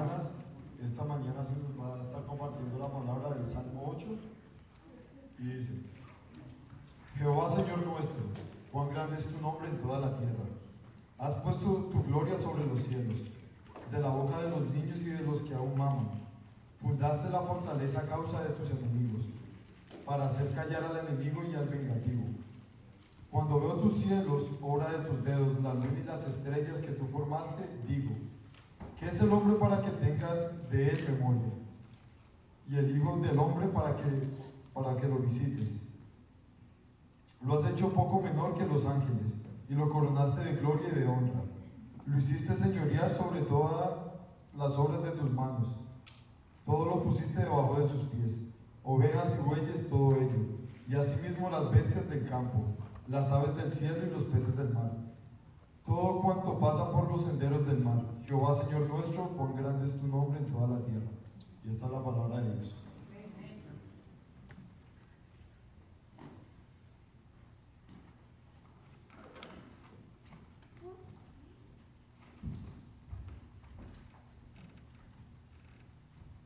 hermanas, esta mañana se nos va a estar compartiendo la palabra del Salmo 8 y dice, Jehová Señor nuestro, cuán grande es tu nombre en toda la tierra. Has puesto tu gloria sobre los cielos, de la boca de los niños y de los que aún maman. Fundaste la fortaleza a causa de tus enemigos, para hacer callar al enemigo y al vengativo. Cuando veo tus cielos, obra de tus dedos, la luna y las estrellas que tú formaste, digo, ¿qué es el hombre para que tengas de él memoria? Y el Hijo del Hombre para que, para que lo visites. Lo has hecho poco menor que los ángeles, y lo coronaste de gloria y de honra. Lo hiciste señorear sobre todas las obras de tus manos. Todo lo pusiste debajo de sus pies, ovejas y bueyes, todo ello, y asimismo las bestias del campo las aves del cielo y los peces del mar. Todo cuanto pasa por los senderos del mar. Jehová, Señor nuestro, cuán grande es tu nombre en toda la tierra. Y esta es la palabra de Dios.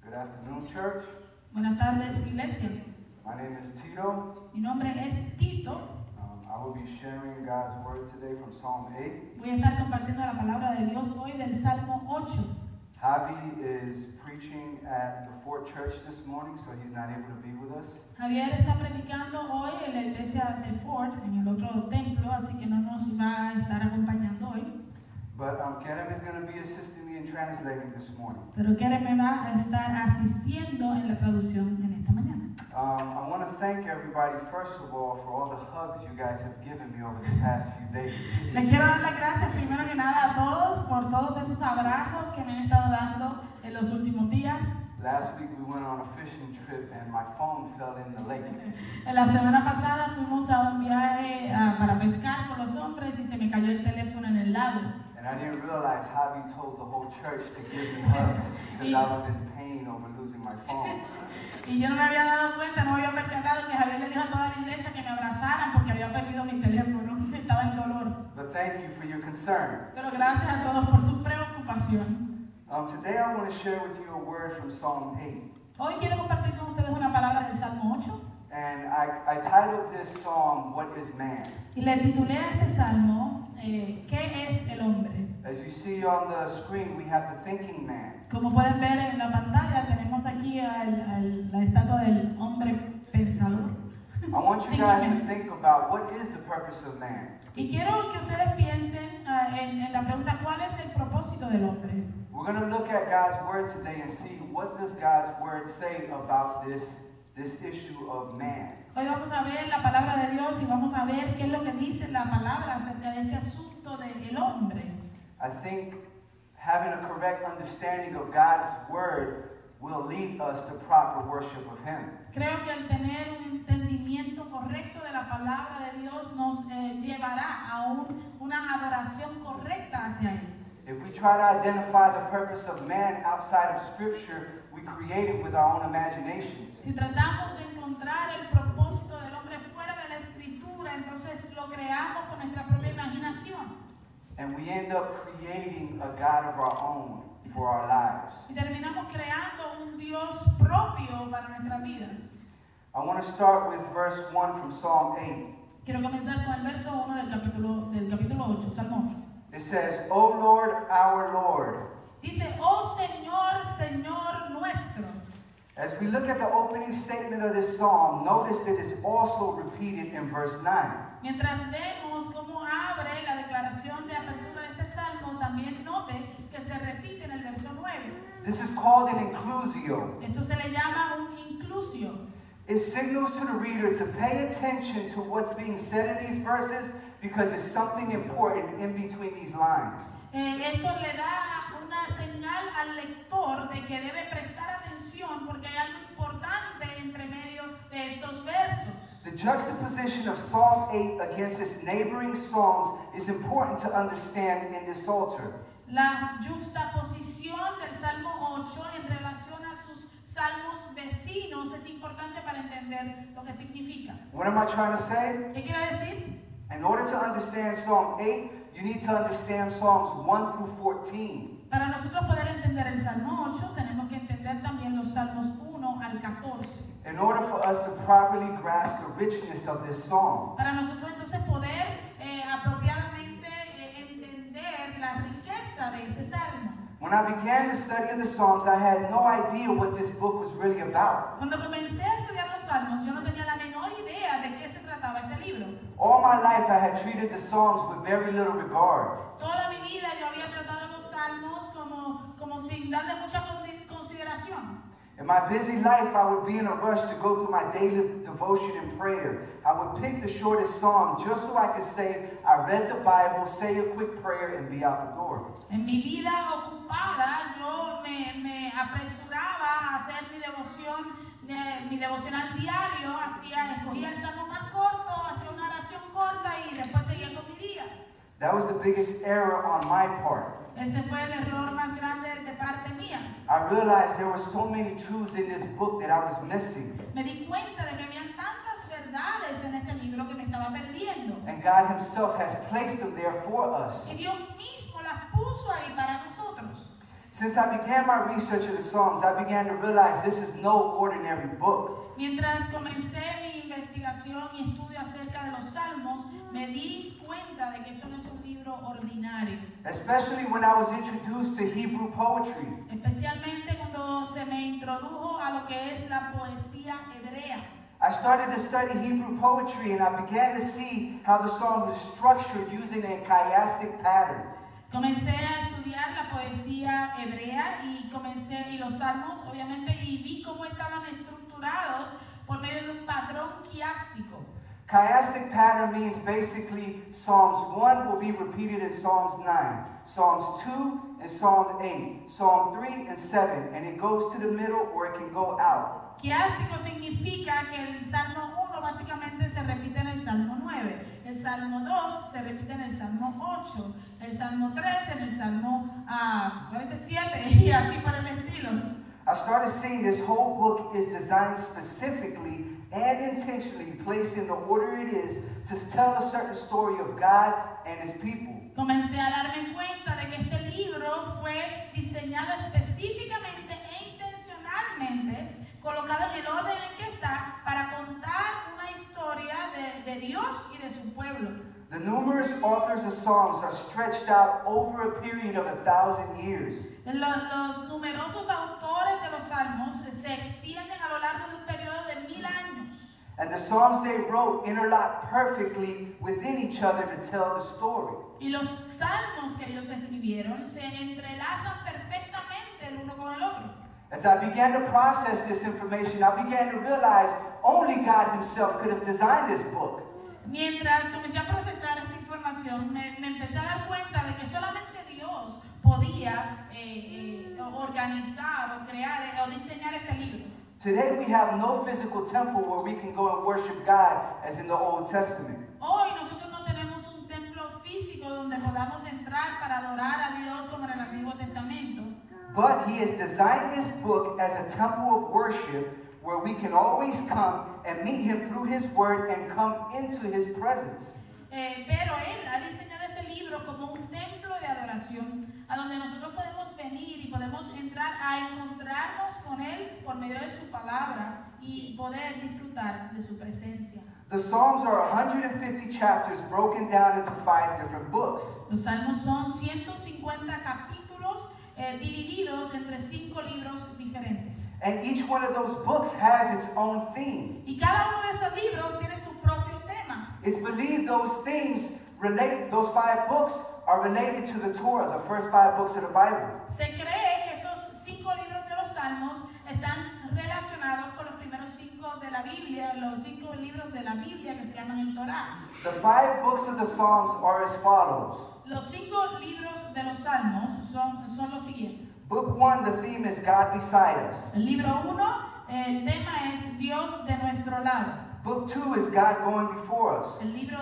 Good afternoon, church. Buenas tardes, iglesia. My name is Tito. Mi nombre es Tito. Voy a estar compartiendo la palabra de Dios hoy del Salmo 8. Javi is preaching at the Fort Church this morning, so he's not able to be with us. Javier está predicando hoy en la iglesia de Ford, en el otro templo, así que no nos va a estar acompañando hoy. But um, Kerem is going to be assisting me in translating this morning. Pero Keren me va a estar asistiendo en la traducción en esta mañana. Um, I want to thank everybody, first of all, for all the hugs you guys have given me over the past few days. Les quiero dar las gracias primero que nada a todos por todos esos abrazos que me han estado dando en los últimos días. Last week we went on a fishing trip and my phone fell in the lake. La semana pasada fuimos a un viaje ah, para pescar con los hombres y se me cayó el teléfono en el lago. And I didn't realize Javi told the whole church to give me hugs because I was in pain over losing my phone. Y yo no me había dado cuenta, no me había percatado que Javier le dijo a toda la iglesia que me abrazaran porque había perdido mi teléfono, estaba en dolor. But thank you for your concern. Pero gracias a todos por su preocupación. Um, today I want to share with you a word from Psalm 8. Hoy quiero compartir con ustedes una palabra del Salmo 8 And I, I titled this psalm, What is Man? y le titulé a este salmo eh, ¿Qué es el hombre? As you see on the screen, we have the thinking man. Como pueden ver en la pantalla tenemos aquí al- al- la estatua del hombre pensador. I want you guys to think about what is the purpose of man. Y quiero que ustedes piensen ah, en, en la pregunta ¿cuál es el propósito del hombre? We're going to look at God's word today and see what does God's word say about this, this issue of man. Hoy vamos a ver la palabra de Dios y vamos a ver qué es lo que dice la palabra acerca de este asunto del hombre. I think having a correct understanding of God's word will lead us to proper worship of Him. Creo que al tener un entendimiento correcto de la palabra de Dios nos eh, llevará a un- una adoración correcta hacia Él. If we try to identify the purpose of man outside of Scripture, we create it with our own imaginations. Si tratamos de encontrar el propósito del hombre fuera de la escritura, entonces lo creamos con nuestra propia imaginación. And we end up creating a God of our own for our lives. Y terminamos creando un Dios propio para nuestras vidas. I want to start with verse 1 from Psalm 8. Quiero comenzar con el verso 1 del capítulo, del capítulo 8, Salmo 8. It says, O Lord, our Lord. Dice, oh Señor, Señor nuestro. As we look at the opening statement of this psalm, notice that it's also repeated in verse 9. Mientras vemos cómo abre la declaración de apertura de este salmo, también note que se repite en el verso 9. This is called an inclusio. Esto se le llama un inclusio. It signals to the reader to pay attention to what's being said in these verses because it's something important in between these lines. Eh, esto le da una señal al lector de que debe prestar atención porque hay algo importante entre medio de estos versos. The juxtaposition of Psalm 8 against its neighboring psalms is important to understand in this altar. La juxtaposición del Salmo 8 en relación a sus salmos vecinos es importante para entender lo que significa. What am I trying to say? ¿Qué quiere decir? In order to understand Psalm 8, you need to understand Psalms 1 through 14. Para nosotros poder entender el Salmo 8, tenemos que entender también los Salmos 1 al 14. In order for us to properly grasp the richness of this psalm. Para nosotros entonces poder eh, apropiadamente eh, entender la riqueza de este salmo. When I began the study of the Psalms, I had no idea what this book was really about. Cuando comencé a estudiar los salmos, yo no tenía la menor idea de qué se trataba este libro. All my life I had treated the Psalms with very little regard. Toda mi vida yo había tratado salmos como, como sin darle mucha con- consideración. In my busy life, I would be in a rush to go through my daily devotion and prayer. I would pick the shortest psalm just so I could say, I read the Bible, say a quick prayer, and be out the door. En mi vida ocupada yo me, me apresuraba a hacer mi devoción, eh, mi devocional diario, hacía, escogía el salmo más corto, hacía una oración corta y después seguía con mi día. That was the biggest error on my part. Ese fue el error más grande de parte mía. I realized there were so many truths in this book that I was missing. Me di cuenta de que habían tantas verdades en este libro que me estaba perdiendo. And God Himself has placed them there for us. Y Dios mismo las puso ahí para nosotros. Since I began my research of the Psalms, I began to realize this is no ordinary book. Mientras comencé mi investigación y estudio acerca de los salmos, me di cuenta de que esto no es un libro ordinario. Especially when I was introduced to Hebrew poetry. Especialmente cuando se me introdujo a lo que es la poesía hebrea. I started to study Hebrew poetry and I began to see how the song was structured using a chiastic pattern. Comencé a estudiar la poesía hebrea y comencé y los salmos, obviamente, y vi cómo estaban estructurados por medio de un patrón quiástico. Chiastic pattern means basically Psalms 1 will be repeated in Psalms 9, Psalms 2 and Psalm 8, Psalm 3 and 7, and it goes to the middle or it can go out. Quiástico significa que el Salmo 1 básicamente se repite en el Salmo 9, el Salmo 2 se repite en el Salmo 8, el Salmo 3 en el Salmo 7 y así por el estilo. I started seeing this whole book is designed specifically and intentionally placed in the order it is to tell a certain story of God and His people. Comencé a darme cuenta de que este libro fue diseñado específicamente e intencionalmente, colocado en el orden en que está, para contar una historia de, de Dios y de su pueblo. The numerous authors of Psalms are stretched out over a period of a thousand years. Los, los numerosos autores de los salmos se extienden a lo largo de un periodo de mil años. And the Psalms they wrote interlock perfectly within each other to tell the story. Y los salmos que ellos escribieron se entrelazan perfectamente el uno con el otro. As I began to process this information, I began to realize only God Himself could have designed this book. Mientras comencé a procesar esta información, me, me empecé a dar cuenta de que solamente Dios podía eh, eh, organizar o crear eh, o diseñar este libro. Today we have no physical temple where we can go and worship God as in the Old Testament. Hoy nosotros no tenemos un templo físico donde podamos entrar para adorar a Dios como en el Antiguo Testamento. But He has designed this book as a temple of worship where we can always come and meet Him through His Word and come into His presence. Eh, pero Él ha diseñado este libro como un templo de adoración, a donde nosotros podemos venir y podemos entrar a encontrarnos con Él por medio de su palabra y poder disfrutar de su presencia. The Psalms are 150 chapters broken down into five different books. Los salmos son 150 capítulos eh, divididos entre cinco libros diferentes. And each one of those books has its own theme. Y cada uno de esos libros tiene su propio tema. It's believed those themes relate, those five books are related to the Torah, the first five books of the Bible. Se cree que esos cinco libros de los salmos están relacionados con los primeros cinco de la Biblia, los cinco libros de la Biblia que se llaman el Torah. The five books of the Psalms are as follows. Los cinco libros de los salmos son, son los siguientes. Book one, the theme is God beside us. El libro uno, el tema es Dios de nuestro lado. Book two is God going before us. El libro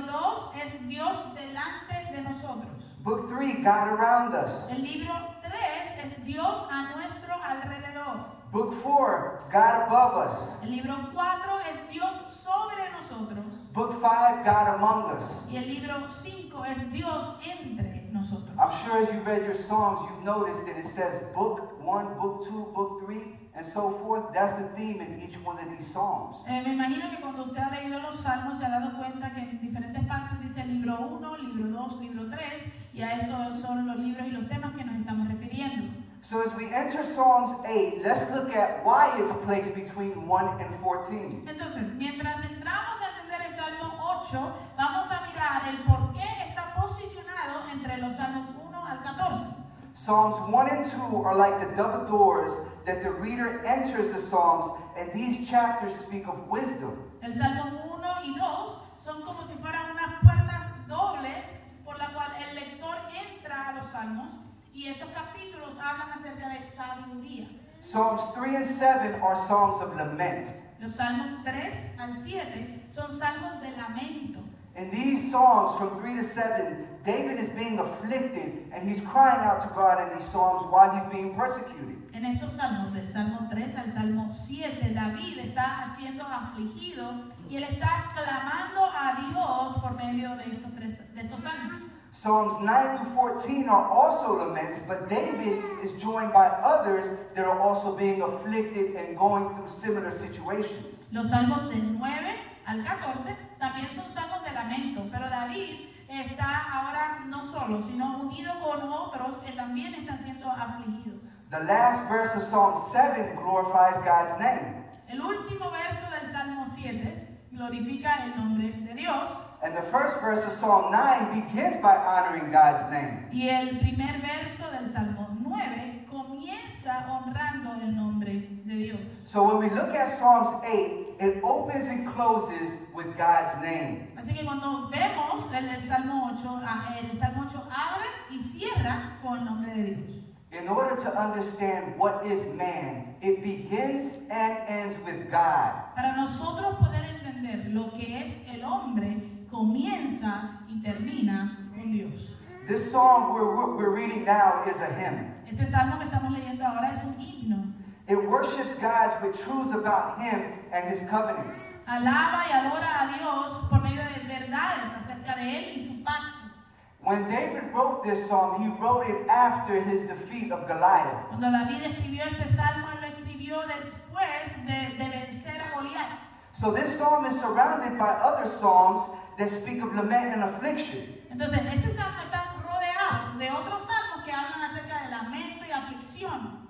es Dios delante de nosotros. Book three, God around us. El libro 3 es Dios a nuestro alrededor. Book four, God above us. El libro 4 es Dios sobre nosotros. Book five, God among us. Y el libro 5 es Dios entre nosotros. I'm sure as you read your Psalms, you've noticed that it says book one, book two, book three, and so forth. That's the theme in each one of these Psalms. Eh, me imagino que cuando usted ha leído los salmos se ha dado cuenta que en diferentes partes dice libro 1, libro 2, libro 3, y a estos son los libros y los temas que nos estamos refiriendo. So as we enter Psalms 8, let's look at why it's placed between 1 and 14. Entonces, mientras entramos a entender el Salmo 8, vamos a mirar el por qué está posicionado entre los Salmos 1 al 14. Psalms 1 and 2 are like the double doors that the reader enters the Psalms, and these chapters speak of wisdom. El Salmo 1 y 2 son como si fueran unas puertas dobles por la cual el lector entra a los Salmos y estos capítulos hablan acerca de sabiduría. Psalms 3 and 7 are songs of lament. Los Salmos 3 al 7 son salmos de lamento. In these Psalms, from 3 to 7, David is being afflicted and he's crying out to God in these Psalms while he's being persecuted. En estos salmos, del Salmo 3 al Salmo 7, David está siendo afligido y él está clamando a Dios por medio de estos, tres, de estos salmos. Psalms 9 to 14 are also laments, but David is joined by others that are also being afflicted and going through similar situations. Los salmos del 9 al 14 también son salmos de lamento, pero David está ahora no solo, sino unido con otros que también están siendo afligidos. The last verse of Psalm 7 glorifies God's name. El último verso del Salmo 7 glorifica el nombre de Dios And the first verse of Psalm 9 begins by honoring God's name. y el primer verso del Salmo 9 comienza honrando el nombre de Dios. So when we look at Psalms 8, it opens and closes with God's name. Así que cuando vemos el, el Salmo 8, ah, el Salmo 8 abre y cierra con el nombre de Dios. In order to understand what is man, it begins and ends with God. Para nosotros poder entender lo que es el hombre, comienza y termina con Dios. This we're, we're we're reading now is a hymn. Este salmo que estamos leyendo ahora es un himno. It worships God with truths about Him and His covenants. Alaba y adora a Dios por medio de verdades acerca de Él y su pacto. When David wrote this psalm, he wrote it after his defeat of Goliath. Cuando David escribió este salmo, lo escribió después de, de vencer a Goliat. So this psalm is surrounded by other psalms that speak of lament and affliction. Entonces, este salmo está rodeado de otros salmos que hablan acerca de lamento y aflicción.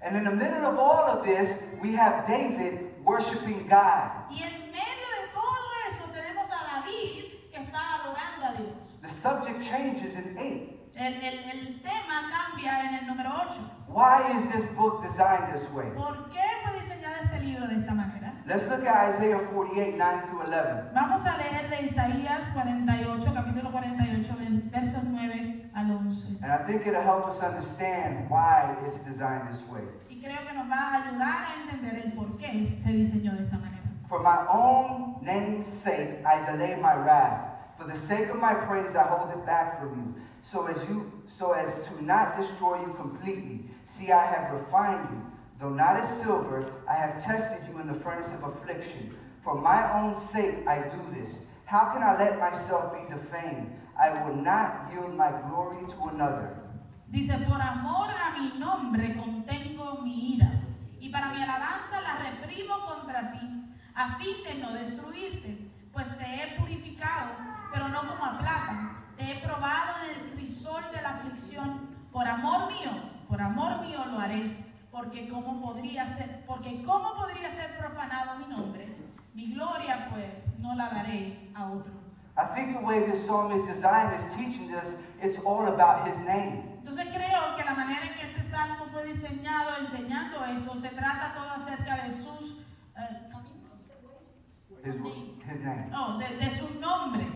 And in the middle of all of this, we have David worshiping God. Y en medio de todo eso tenemos a David que está adorando a Dios. The subject changes in 8. El, el- el tema cambia en el número 8. Why is this book designed this way? ¿Por qué fue diseñado este libro de esta manera? Let's look at Isaiah 48, 9 through 11. Vamos a leer de Isaías 48, capítulo 48, versos 9 al 11. And I think it'll help us understand why it's designed this way. Y creo que nos va a ayudar a entender el por qué se diseñó de esta manera. For my own name's sake, I delay my wrath. For the sake of my praise, I hold it back from you, so as you, so as to not destroy you completely. See, I have refined you, though not as silver. I have tested you in the furnace of affliction. For my own sake, I do this. How can I let myself be defamed? I will not yield my glory to another. Dice, por amor a mi nombre contengo mi ira, y para mi alabanza la reprimo contra ti, a fin de no destruirte, pues te he purificado, pero no como a plata, te he probado en el crisol de la aflicción, por amor mío, por amor mío lo haré, porque cómo podría ser, porque cómo podría ser profanado mi nombre, mi gloria pues no la daré a otro. I think the way this psalm is designed is teaching us it's all about his name. Entonces creo que la manera en que este salmo fue diseñado, enseñando esto, se trata todo acerca de sus, eh, His, his name. no, de, de su nombre.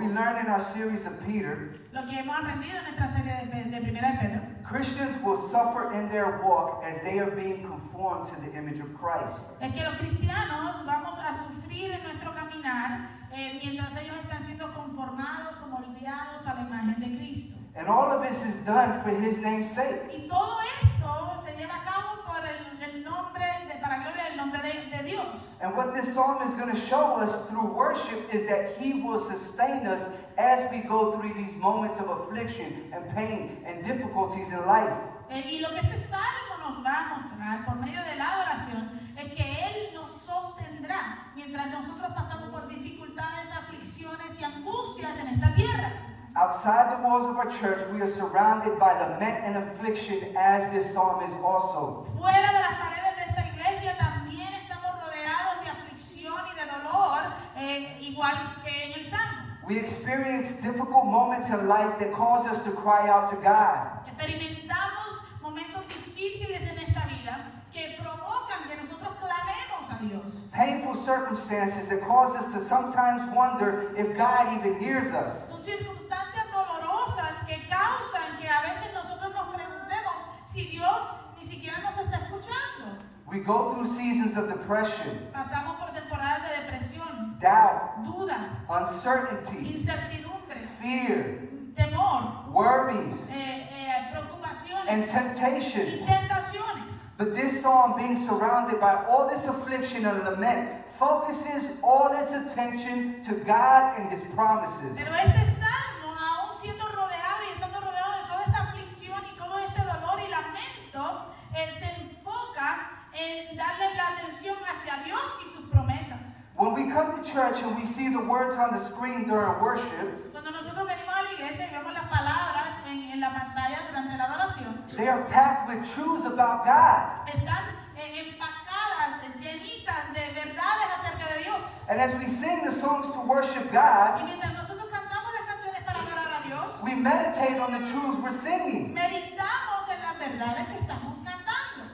We learn in our series of Peter, Lo que hemos aprendido en nuestra serie de, de Primera de Pedro, Christians will suffer in their walk as they are being conformed to the image of Christ. es que los cristianos vamos a sufrir en nuestro caminar eh, mientras ellos están siendo conformados o moldeados a la imagen de Cristo. And all of this is done for his name's sake. Y todo esto se lleva a cabo por el, el nombre, de, para gloria del nombre de, de Dios. And what this psalm is going to show us through worship is that he will sustain us as we go through these moments of affliction and pain and difficulties in life. Eh, y lo que este salmo nos va a mostrar por medio de la adoración es que Él nos sostendrá mientras nosotros pasamos por dificultades, aflicciones y angustias en esta tierra. Outside the walls of our church, we are surrounded by lament and affliction, as this psalm is also. Fuera de las paredes de esta iglesia también estamos rodeados de aflicción y de dolor, eh, igual que en el salmo. We experience difficult moments in life that cause us to cry out to God. Experimentamos momentos difíciles en esta vida que provocan que nosotros clamemos a Dios. Painful circumstances that cause us to sometimes wonder if God even hears us. Son circunstancias dolorosas que causan que a veces nosotros nos preguntemos si Dios ni siquiera nos está escuchando. We go through seasons of depression, Pasamos por temporadas de depresión, doubt, duda, uncertainty, incertidumbre, fear, temor, worries, eh, eh, preocupaciones and y temptation. tentaciones. But this psalm, being surrounded by all this affliction and lament, focuses all its attention to God and His promises. Pero este salmo, aún siendo rodeado y estando rodeado de toda esta aflicción y todo este dolor y lamento, eh, se enfoca en darle la atención hacia Dios y sus promesas. When we come to church and we see the words on the screen during worship, Cuando nosotros venimos a la iglesia y vemos las palabras en, en la pantalla durante la adoración, they are packed with truths about God. están eh, empacadas, llenitas de verdades acerca de Dios. And as we sing the songs to worship Y God, mientras nosotros cantamos las canciones para adorar a Dios, we meditate on the truths we're singing. meditamos en las verdades que estamos cantando.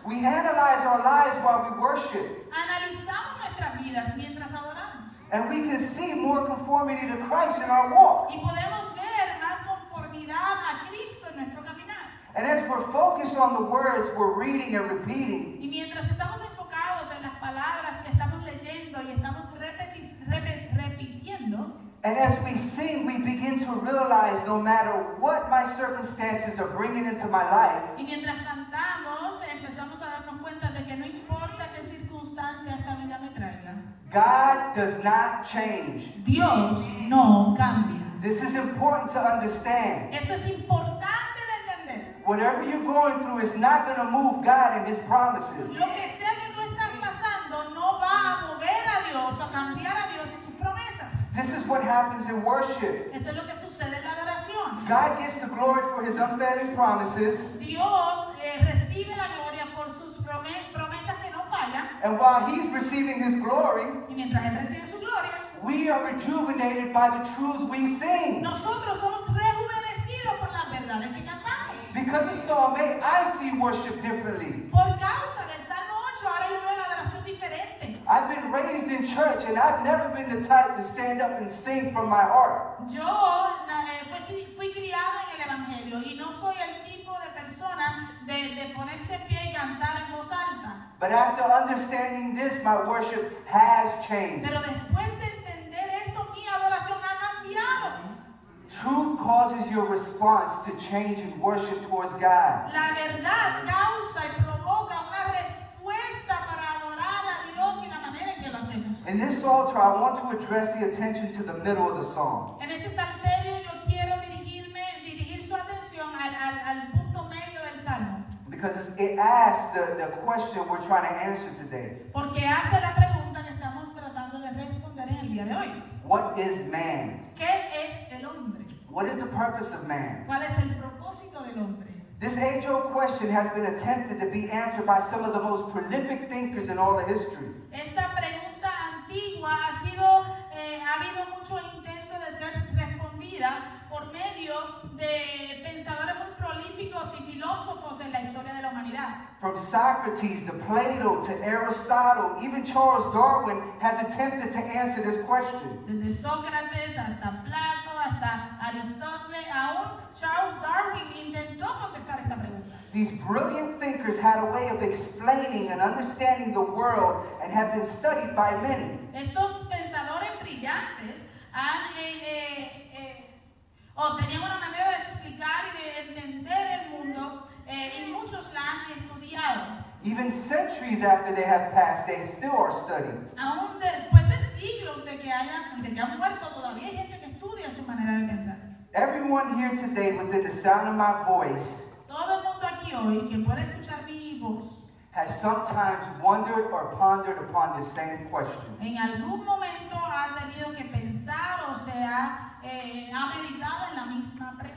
We analyze our lives while we worship. Analizamos nuestras vidas mientras adoramos. And we can see more conformity to Christ in our walk. Y podemos ver más conformidad a Cristo en nuestro caminar. And as we're focused on the words we're reading and repeating, Y mientras estamos enfocados en las palabras que estamos leyendo y estamos repeti- repe- repitiendo, and as we sing, we begin to realize no matter what my circumstances are bringing into my life, y mientras cantamos, God does not change. Dios no cambia. This is important to understand. Esto es importante de entender. Whatever you're going through is not going to move God and His promises. Lo que sea que tú estás pasando no va a mover a Dios, a cambiar a Dios y sus promesas. This is what happens in worship. Esto es lo que sucede en la adoración. God gets the glory for His unfailing promises, Dios eh, recibe la gloria por sus promesas and while He's receiving His glory, Y mientras Él recibe su gloria, we are rejuvenated by the truths we sing. nosotros somos rejuvenecidos por las verdades que cantamos. Because of Psalm 8, I see worship differently. Por causa del Salmo 8, ahora yo veo la adoración diferente. I've been raised in church and I've never been the type to stand up and sing from my heart. Yo eh, fui, fui criado en el Evangelio y no soy el tipo de persona de, de ponerse en pie y cantar en voz alta. But after understanding this, my worship has changed. Pero después de entender esto, mi adoración ha cambiado. Mm-hmm. Truth causes your response to change in worship towards God. La verdad causa y provoca una respuesta para adorar a Dios y la manera en que lo hacemos. In this altar, I want to address the attention to the middle of the song. En este yo quiero dirigirme, dirigir su atención al, al- al punto medio del salmo, Because it asks the, the question we're trying to answer today. porque hace la pregunta que estamos tratando de responder en el día de hoy. What is man? ¿Qué es el hombre? What is the purpose of man? ¿Cuál es el propósito del hombre? This age-old question has been attempted to be answered by some of the most prolific thinkers in all of history. Esta en la historia de la humanidad. From Socrates to Plato to Aristotle, even Charles Darwin has attempted to answer this question. Desde Sócrates hasta Plato, hasta Aristóteles, aún Charles Darwin intentó contestar esta pregunta. These brilliant thinkers had a way of explaining and understanding the world and have been studied by many. Estos pensadores brillantes han, eh, eh, eh, o tenían una manera de explicar y de entender el mundo eh, y muchos la han estudiado. Even centuries after they have passed, they still are studied. Aún después de siglos de que, hayan, de que han muerto, todavía hay gente que estudia su manera de pensar. Everyone here today, within the sound of my voice, Todo el mundo aquí hoy que puede escuchar mi voz, has sometimes wondered or pondered upon the same question. en algún momento ha tenido que pensar o se ha, eh, ha meditado en la misma pregunta.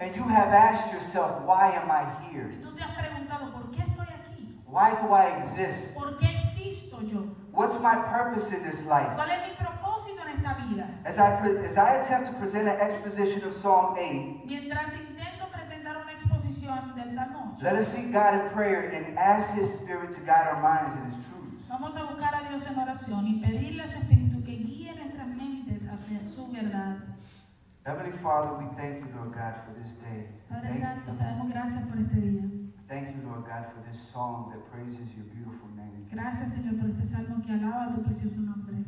And you have asked yourself, why am I here? Y tú te has preguntado, ¿por qué estoy aquí? Why do I exist? ¿Por qué existo yo? What's my purpose in this life? ¿Cuál es mi propósito en esta vida? As I, as I attempt to present an exposition of Psalm 8, Mientras intento presentar una exposición del Salmo 8, let us seek God in prayer and ask His Spirit to guide our minds in His truth. vamos a buscar a Dios en oración y pedirle a su Espíritu Heavenly Father, we thank you, Lord God, for this day. Padre Santo, te damos gracias por este día. thank you, Lord God, for this song that praises your beautiful name. Gracias, Señor, por este salmo que alaba tu precioso nombre.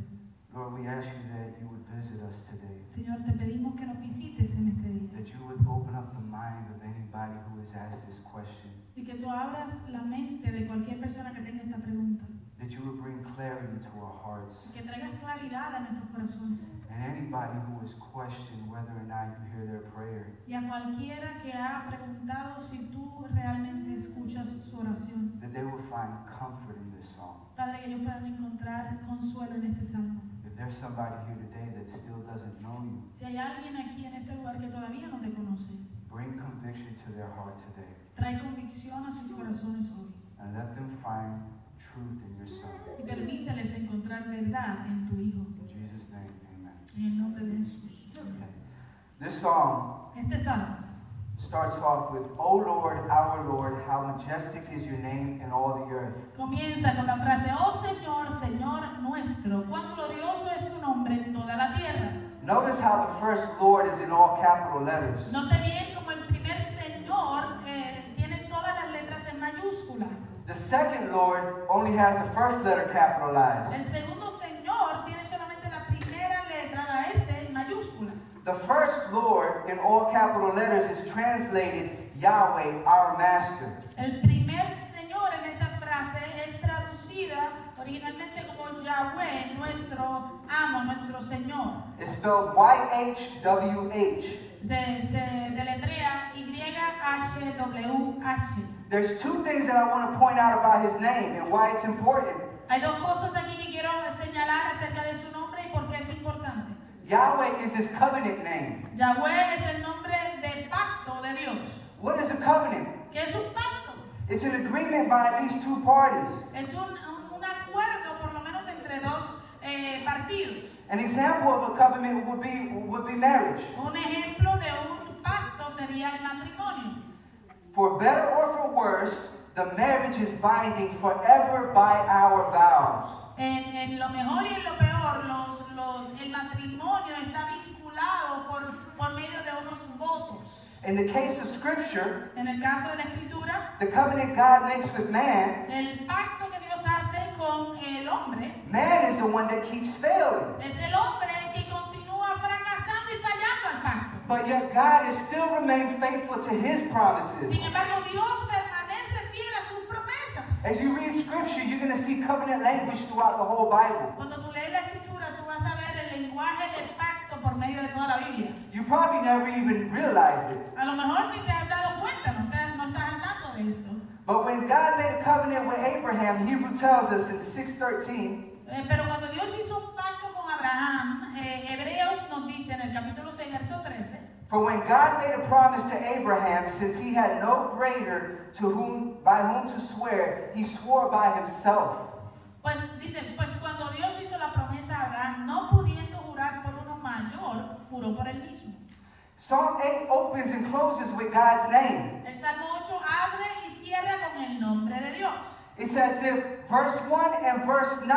Lord, we ask you that you would visit us today, Señor, te pedimos que nos visites en este día that you would open up the mind of anybody who has asked this question, y que tú abras la mente de cualquier persona que tenga esta pregunta that you would bring clarity to our hearts, que traigas claridad a nuestros corazones. and anybody who has questioned whether or not you hear their prayer, Y a cualquiera que ha preguntado si tú realmente escuchas su oración. that they will find comfort in this song. Padre, que ellos puedan encontrar consuelo en este salmo. If there's somebody here today that still doesn't know you, Si hay alguien aquí en este lugar que todavía no te conoce, bring conviction to their heart today, trae convicción a sus corazones hoy and let them find y permíteles encontrar verdad en tu Hijo. In Jesus' name, amen. En el nombre de Jesús. This song Este salmo starts off with, O Lord, our Lord, how majestic is your name in all the earth. comienza con la frase, oh Señor, Señor nuestro, cuán glorioso es tu nombre en toda la tierra. Notice how the first Lord is in all capital letters. Note bien como el primer Señor eh, tiene todas las letras en mayúscula. The second Lord only has the first letter capitalized. El segundo Señor tiene solamente la primera letra, la S en mayúscula. The first Lord in all capital letters is translated Yahweh, our Master. El primer Señor en esa frase es traducida originalmente como Yahweh, nuestro amo, nuestro Señor. It's spelled Y-H-W-H. Se, se deletrea Y-H-W-H. There's two things that I want to point out about his name and why it's important. Hay dos cosas aquí que quiero señalar acerca de su nombre y por qué es importante. Yahweh is his covenant name. Yahweh es el nombre de pacto de Dios. What is a covenant? ¿Qué es un pacto? It's an agreement by at least two parties. Es un, un- un acuerdo por lo menos entre dos eh, partidos. An example of a covenant would be would be marriage. Un ejemplo de un pacto sería el matrimonio. For better or for worse, the marriage is binding forever by our vows. En, en lo mejor y en lo peor, los, los, el matrimonio está vinculado por, por medio de unos votos. In the case of Scripture, En el caso de la escritura, the covenant God makes with man, el pacto que Dios hace con el hombre man is the one that keeps failing. es el hombre el que continúa fracasando y fallando al pacto. But yet God has still remained faithful to his promises. Sin embargo, Dios permanece fiel a sus promesas. As you read Scripture, you're going to see covenant language throughout the whole Bible. Cuando tú lees la escritura, tú vas a ver el lenguaje del pacto por medio de toda la Biblia. You probably never even realized it. A lo mejor ni te has dado cuenta, no, te- no estás al tanto de esto. But when God made a covenant with Abraham, Hebrew tells us in 613, Eh, pero cuando Dios hizo un pacto con Abraham, eh, Hebreos nos dice en el capítulo 6, verso 13, For when God made a promise to Abraham, since he had no greater to whom by whom to swear, he swore by himself. pues dice, pues cuando Dios hizo la promesa a Abraham, no pudiendo jurar por uno mayor, juró por él mismo. Psalm 8 opens and closes with God's name. El Salmo 8 abre y cierra con el nombre de Dios. It's as if verse 1 and verse 9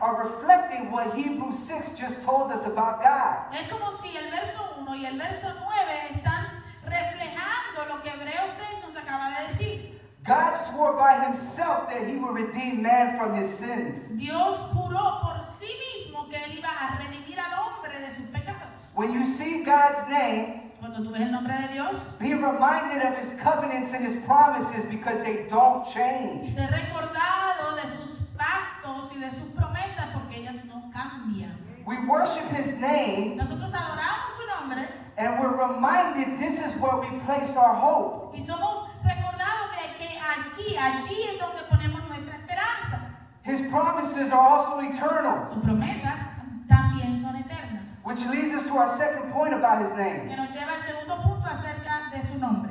are reflecting what Hebrews 6 just told us about God. Es como si el verso 1 y el verso 9 están reflejando lo que Hebreos 6 nos acaba de decir. God swore by himself that he would redeem man from his sins. Dios juró por sí mismo que él iba a redimir al hombre de sus pecados. When you see God's name, Cuando tú ves el nombre de Dios, be reminded of his covenants and his promises because they don't change. ser recordado de sus pactos y de sus promesas porque ellas no cambian. We worship his name Nosotros adoramos su nombre reminded this is where we place our hope. Y somos recordados de que aquí, allí es donde ponemos nuestra esperanza. His promises are also eternal, Sus promesas también. Which leads us to our second point about his Que name. nos lleva al segundo punto acerca de su nombre.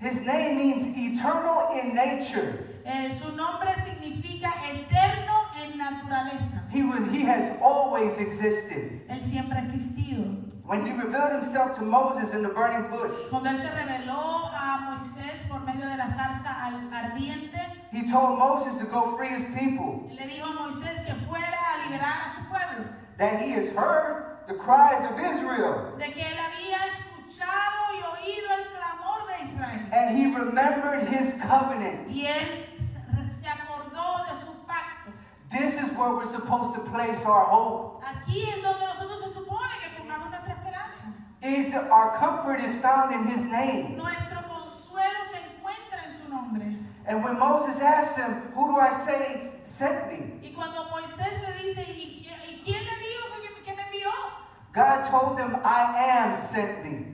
His name means eternal in nature. Eh, su nombre significa eterno en naturaleza. He, was, he has always existed. Él siempre ha existido. When he revealed himself to Moses in the burning bush, Cuando él se reveló a Moisés por medio de la zarza ardiente, he told Moses to go free his people, le dijo a Moisés que fuera a liberar a su pueblo, that he has heard the cries of Israel, de que él había escuchado y oído el clamor de Israel. and he remembered his covenant. Y él se- acordó de su pacto. This is where we're supposed to place our hope. Aquí es donde nosotros se supone que pongamos nuestra esperanza. Is our comfort is found in his name. Nuestro consuelo se encuentra en su nombre. And when Moses asked him, Who do I say sent me? Y cuando Moisés le dice, ¿y, quién le dijo que me envió? God told them, I am sent me.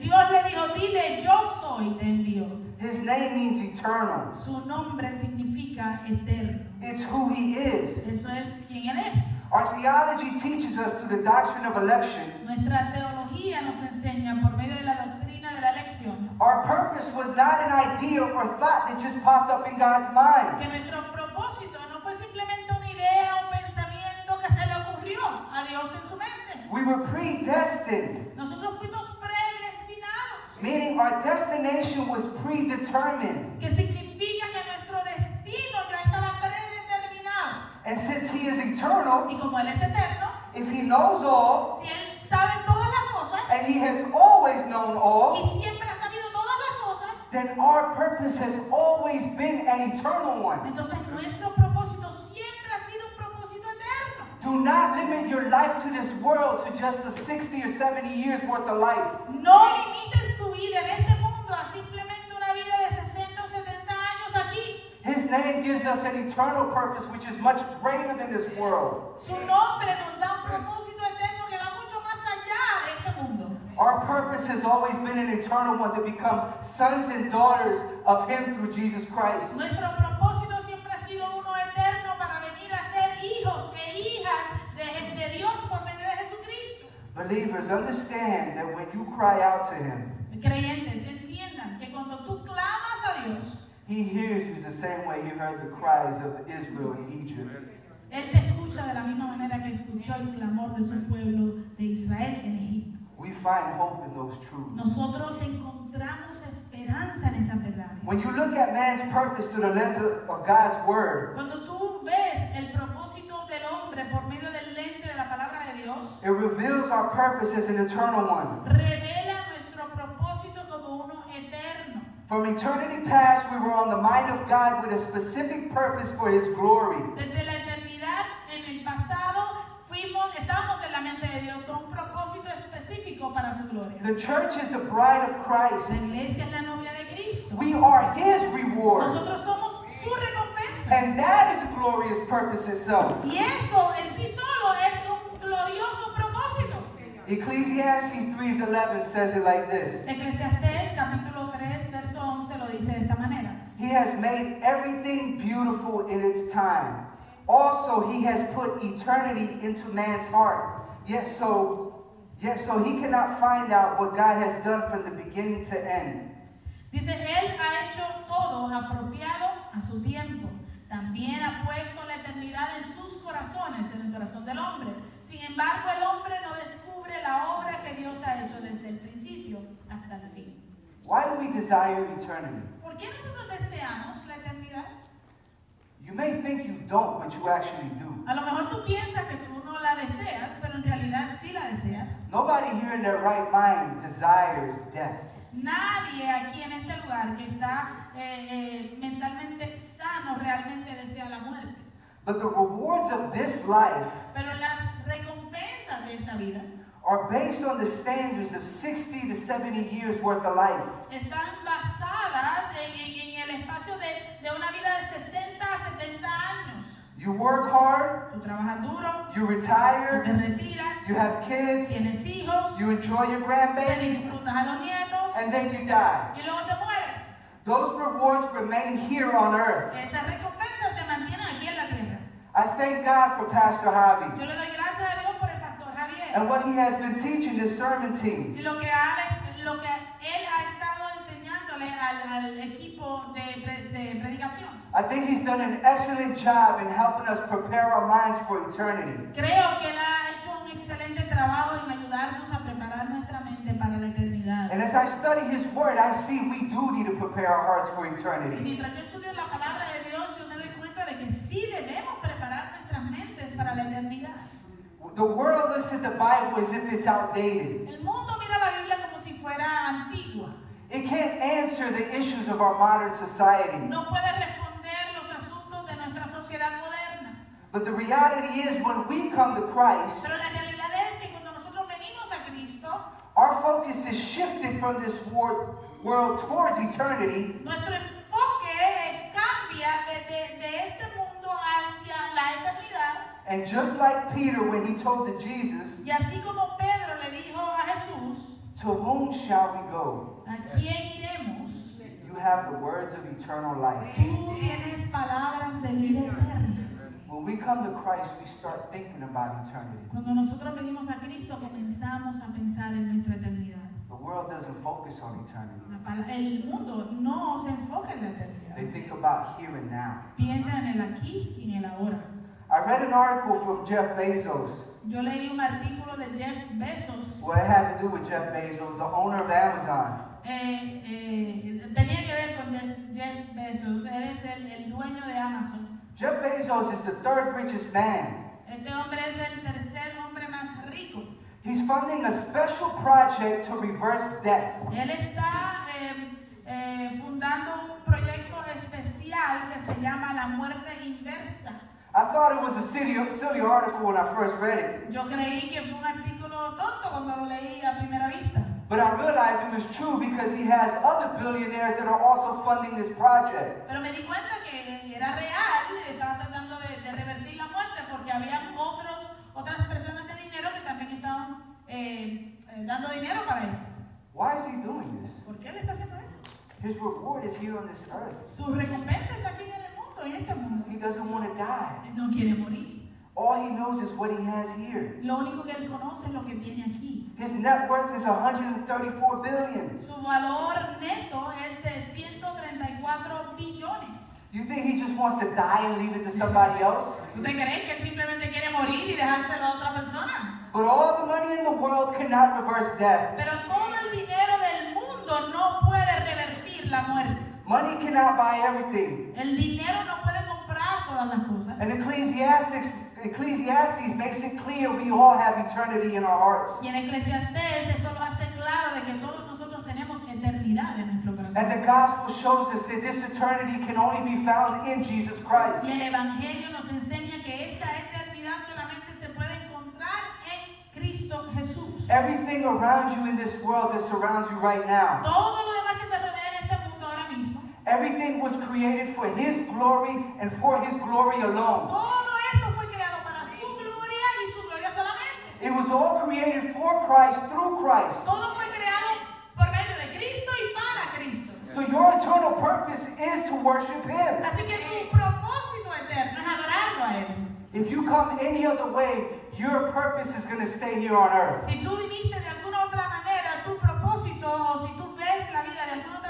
Dios le dijo, dile, yo soy, te envió. His name means eternal. Su nombre significa eterno. It's who he is. Eso es quien Él es. Our theology teaches us through the doctrine of election. Nuestra teología nos enseña por medio de la doctrina de la elección Our purpose was not an idea or thought that just popped up in God's mind. que nuestro propósito no fue simplemente una idea o un pensamiento que se le ocurrió a Dios en su mente. We were predestined, Nosotros fuimos predestinados, meaning our destination was predetermined. que significa que nuestro destino ya estaba predeterminado. And since he is eternal, Y como Él es eterno, if he knows all, si Él sabe todas las cosas and he has always known all, y siempre ha sabido todas las cosas, then our purpose has always been an eternal one. entonces nuestro propósito siempre ha sido un propósito eterno. Do not limit your life to this world to just a 60 or 70 years worth of life. No limites tu vida en este mundo a simplemente una vida de 60 o 70 años aquí. His name gives us an eternal purpose which is much greater than this world. Su nombre nos da un propósito eterno que va mucho más allá de este mundo. Our purpose has always been an eternal one to become sons and daughters of Him through Jesus Christ. Nuestro propósito Believers, understand that when you cry out to Him, Creyentes, entiendan que cuando tú clamas a Dios, He hears you the same way He heard the cries of Israel in Egypt. Él te escucha de la misma manera que escuchó el clamor de su pueblo de Israel en Egipto. We find hope in those truths. Nosotros encontramos esperanza en esas verdades. When you look at man's purpose through the lens of of God's Word, Cuando tú ves el propósito it reveals our purpose as an eternal one. revela nuestro propósito como uno eterno. From eternity past, we were on the mind of God with a specific purpose for His glory. Desde la eternidad en el pasado fuimos, estábamos en la mente de Dios con un propósito específico para su gloria. The church is the bride of La Christ. iglesia es la novia de Cristo. We are His reward. Nosotros somos su recompensa. And that is a glorious purpose itself. Y eso en sí solo es un glorioso propósito. Ecclesiastes 3.11 says it like this. Eclesiastés capítulo 3, verso 11 lo dice de esta manera. He has made everything beautiful in its time. Also, he has put eternity into man's heart. Yet so, yet so he cannot find out what God has done from the beginning to end. Dice, Él ha hecho todo apropiado a su tiempo. También ha puesto la eternidad en sus corazones, en el corazón del hombre. Sin embargo, el hombre no descubre la obra que Dios ha hecho desde el principio hasta el fin. Why do we desire eternity? ¿Por qué nosotros deseamos la eternidad? You may think you don't, but you actually do. A lo mejor tú piensas que tú no la deseas, pero en realidad sí la deseas. Nobody here in their right mind desires death. Nadie aquí en este lugar que está eh, eh, mentalmente sano realmente desea la muerte. But the rewards of this life Pero las recompensas de esta vida are based on the standards of 60 to 70 years worth of life. están basadas en, en- en el espacio de, de una vida de 60 a 70 años. You work hard, Tú trabajas duro, you te retire, retiras, you have kids, tienes hijos, you enjoy your te grandbabies, disfrutas a los nietos and then you die. y luego te mueres. Those rewards remain here on earth. Esas recompensas se mantienen aquí en la tierra. I thank God for Pastor Javi Yo le doy gracias a Dios por el pastor Javier and what he has been teaching this sermon team. y lo que, ha- lo que él ha estado enseñándole al, al equipo de, de predicación. I think he's done an excellent job in helping us prepare our minds for eternity. Creo que él ha hecho un excelente trabajo en ayudarnos a preparar nuestra mente para la eternidad. And as I study his word, I see we do need to prepare our hearts for Y eternity. mientras yo estudio la palabra de Dios, yo me doy cuenta de que sí debemos preparar nuestras mentes para la eternidad. The world looks at the Bible as if it's outdated. El mundo mira la Biblia como si fuera antigua. It can't answer the issues of our modern society. No puede responder los asuntos de nuestra sociedad moderna. But the reality is, when we come to Christ, Pero la realidad es que cuando nosotros venimos a Cristo, our focus is shifted from this wor- world towards eternity, nuestro enfoque cambia de, de- de este and just like Peter when he told to Jesus, Y así como Pedro le dijo a Jesús, To whom shall we go? ¿a quién iremos? You have the words of eternal life. Tú tienes palabras de vida eterna. When we come to Christ, we start thinking about eternity. Cuando nosotros venimos a Cristo, comenzamos a pensar en nuestra eternidad. The world doesn't focus on eternity. El mundo no se enfoca en la They think about here and now. Piensa en el aquí y en el ahora. I read an article from Jeff Bezos. Yo leí un artículo de Jeff Bezos. Well, it had to do with Jeff Bezos, the owner of Amazon. eh, eh, tenía que ver con Jeff Bezos. Él es el, el dueño de Amazon. Jeff Bezos is the third richest man. Este hombre es el tercer hombre más rico. He's funding a special project to reverse death. Él está eh, fundando un proyecto especial que se llama la muerte inversa. I thought it was a silly, silly article when I first read it, Yo creí que fue un artículo tonto cuando lo leí a primera vista. but I realized it was true because he has other billionaires that are also funding this project. Pero me di cuenta que era real, estaba tratando de, de revertir la muerte porque había otros, otras personas de dinero que también estaban eh, eh, dando dinero para él. Why is he doing this? ¿Por qué él está haciendo esto? His reward is here on this earth. Su recompensa está aquí en el mundo, en este mundo. He doesn't want to die. Él no quiere morir. All he knows is what he has here. Lo único que él conoce es lo que tiene aquí. His net worth is 134 billion. Su valor neto es de 134 billones. You think he just wants to die and leave it to somebody else? ¿Tú te crees que él simplemente quiere morir y dejárselo a otra persona? But all the money in the world cannot reverse death. Pero todo el dinero del mundo no puede revertir la muerte. Money cannot buy everything. El dinero no puede comprar todas las cosas. And Ecclesiastes, Ecclesiastes makes it clear we all have eternity in our hearts. Y en Eclesiastés esto lo hace claro de que todos nosotros tenemos eternidad en nuestro And the gospel shows us that this eternity can only be found in Jesus Christ. Y el Evangelio nos enseña que esta eternidad solamente se puede encontrar en Cristo Jesús. Everything around you in this world that surrounds you right now, Todo lo demás que te rodea en este mundo ahora mismo, everything was created for His glory and for His glory alone. todo esto fue creado para su gloria y su gloria solamente. It was all created for Christ through Christ. Todo fue creado por medio de Cristo y para Cristo. So your eternal purpose is to worship Him. Así que tu propósito eterno es adorarlo a Él. If you come any other way, your purpose is going to stay here on earth. Si tú viniste de alguna otra manera, tu propósito, o si tú ves la vida de alguna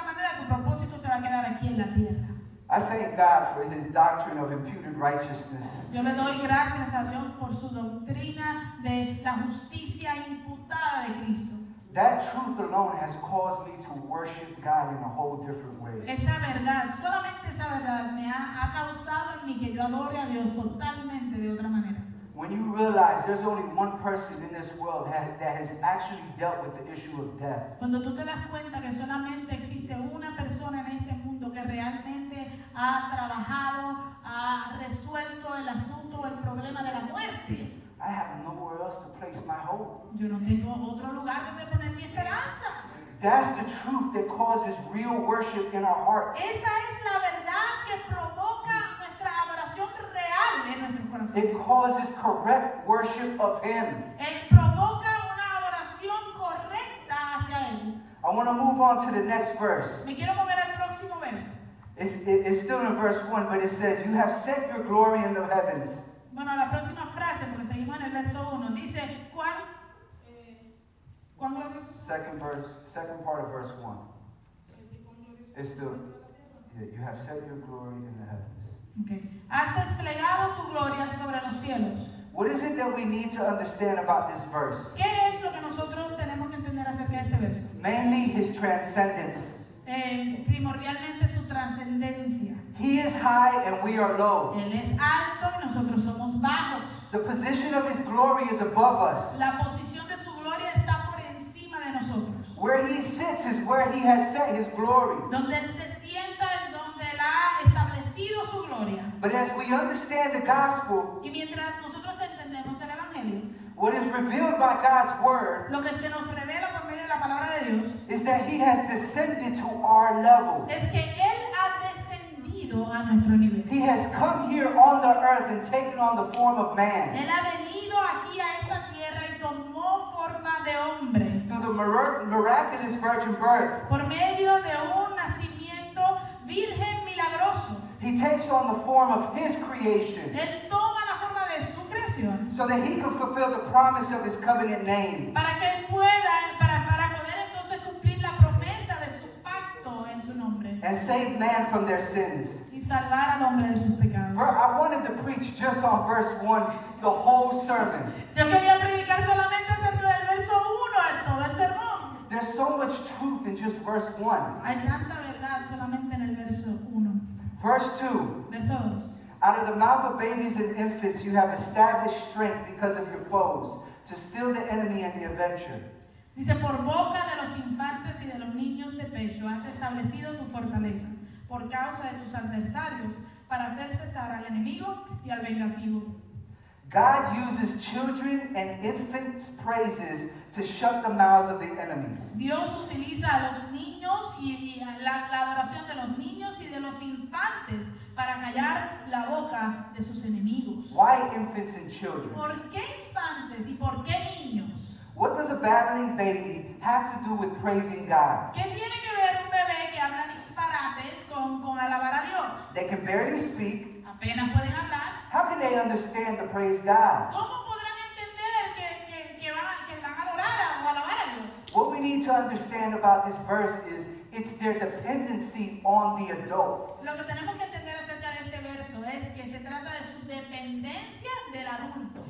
va a quedar aquí en la tierra. I thank God for His doctrine of imputed righteousness. Yo le doy gracias a Dios por su doctrina de la justicia imputada de Cristo. That truth alone has caused me to worship God in a whole different way. Esa verdad, solamente esa verdad me ha, ha causado en mí que yo adore a Dios totalmente de otra manera. When you realize there's only one person in this world ha- that has actually dealt with the issue of death, Cuando tú te das cuenta que solamente existe una persona en este realmente ha trabajado, ha resuelto el asunto el problema de la muerte, I have nowhere else to place my hope. yo no tengo otro lugar donde poner mi esperanza. That's the truth that causes real worship in our hearts. Esa es la verdad que provoca nuestra adoración real en nuestros corazones. It causes correct worship of Him. Eh, provoca una adoración correcta hacia Él. I want to move on to the next verse. Me quiero mover. It's, it- it's still in verse 1, but it says, You have set your glory in the heavens. Bueno, la próxima frase, porque seguimos en el verso 1, dice, ¿cuán, eh, cuán glorioso? Second verse, second part of verse 1. It's still, yeah, you have set your glory in the heavens. Ok. Has desplegado tu gloria sobre los cielos. What is it that we need to understand about this verse? ¿Qué es lo que nosotros tenemos que entender acerca de este verso? Mainly his transcendence. Eh, primordialmente su trascendencia. He is high and we are low. Él es alto y nosotros somos bajos. The position of his glory is above us. La posición de su gloria está por encima de nosotros. Where he sits is where he has set his glory. Donde Él se sienta es donde Él ha establecido su gloria. But as we understand the gospel, Y mientras nosotros entendemos el Evangelio, what is revealed by God's word lo que se nos revela la palabra de Dios is that he has descended to our level. es que Él ha descendido a nuestro nivel. He has come here on the earth and taken on the form of man. Él ha venido aquí a esta tierra y tomó forma de hombre. Through the mir- miraculous virgin birth, Por medio de un nacimiento virgen milagroso. he takes on the form of his creation Él toma la forma de su creación so that he can fulfill the promise of his covenant name. para que Él pueda, para, para poder entonces cumplir la promesa de su pacto en su nombre and save man from their sins. y salvar al hombre de sus pecados. I wanted to preach just on verse 1 the whole sermon. Yo quería predicar solamente acerca del verso 1 en todo el sermón. There's so much truth in just verse 1. Hay tanta verdad solamente en el verso 1. Verse 2 Verso 2. Out of the mouth of babies and infants you have established strength because of your foes, to still the enemy and the avenger. Dice, por boca de los infantes y de los niños de pecho has establecido tu fortaleza por causa de tus adversarios para hacer cesar al enemigo y al vengativo. God uses children and infants' praises to shut the mouths of the enemies. Dios utiliza a los niños y, y a la, la adoración de los niños y de los infantes para callar la boca de sus enemigos. Why infants and children? ¿Por qué infantes y por qué niños? What does a babbling baby have to do with praising God? ¿Qué tiene que ver un bebé que habla disparates con, con alabar a Dios? They can barely speak. Apenas pueden hablar. How can they understand to praise God? ¿Cómo podrán entender que, que, que van, que van a adorar o alabar a Dios? What we need to understand about this verse is it's their dependency on the adult. Lo que tenemos que es que se trata de su dependencia del adulto.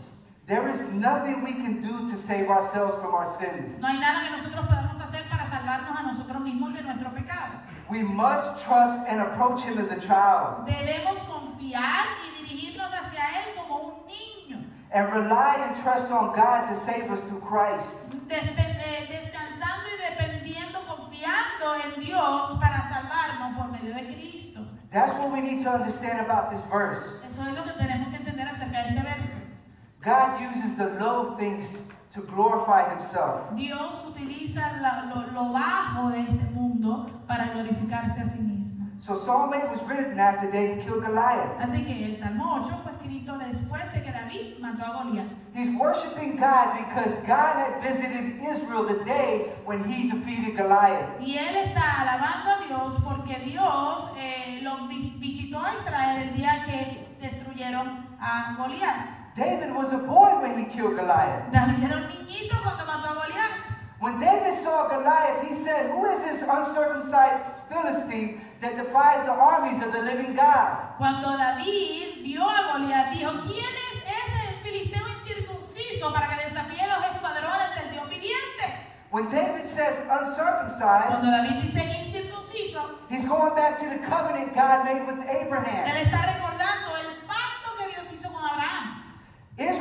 There is nothing we can do to save ourselves from our sins. No hay nada que nosotros podamos hacer para salvarnos a nosotros mismos de nuestro pecado. We must trust and approach Him as a child Debemos confiar y dirigirnos hacia Él como un niño, and rely and trust on God to save us through Christ. eh, descansando y dependiendo, confiando en Dios para salvarnos por medio de Cristo. That's what we need to understand about this verse. Eso es lo que tenemos que entender acerca de este verso. God uses the low things to glorify Himself. Dios utiliza la- lo, lo bajo de este mundo para glorificarse a sí mismo. So Psalm 8 was written after David killed Goliath. Así que el Salmo 8 fue escrito después de que David mató a Goliat. He's worshiping God because God had visited Israel the day when he defeated Goliath. Y él está alabando a Dios porque Dios eh, lo vis- visitó a Israel el día que destruyeron a Goliat. David was a boy when he killed Goliath. David era un niñito cuando mató a Goliat. When David saw Goliath, he said, Who is this uncircumcised Philistine that defies the armies of the living God? Cuando David vio a Goliat, dijo, ¿quién es ese filisteo incircunciso para que desafíe los escuadrones del Dios viviente? When David says uncircumcised, Cuando David dice incircunciso, he's going back to the covenant God made with él Abraham. está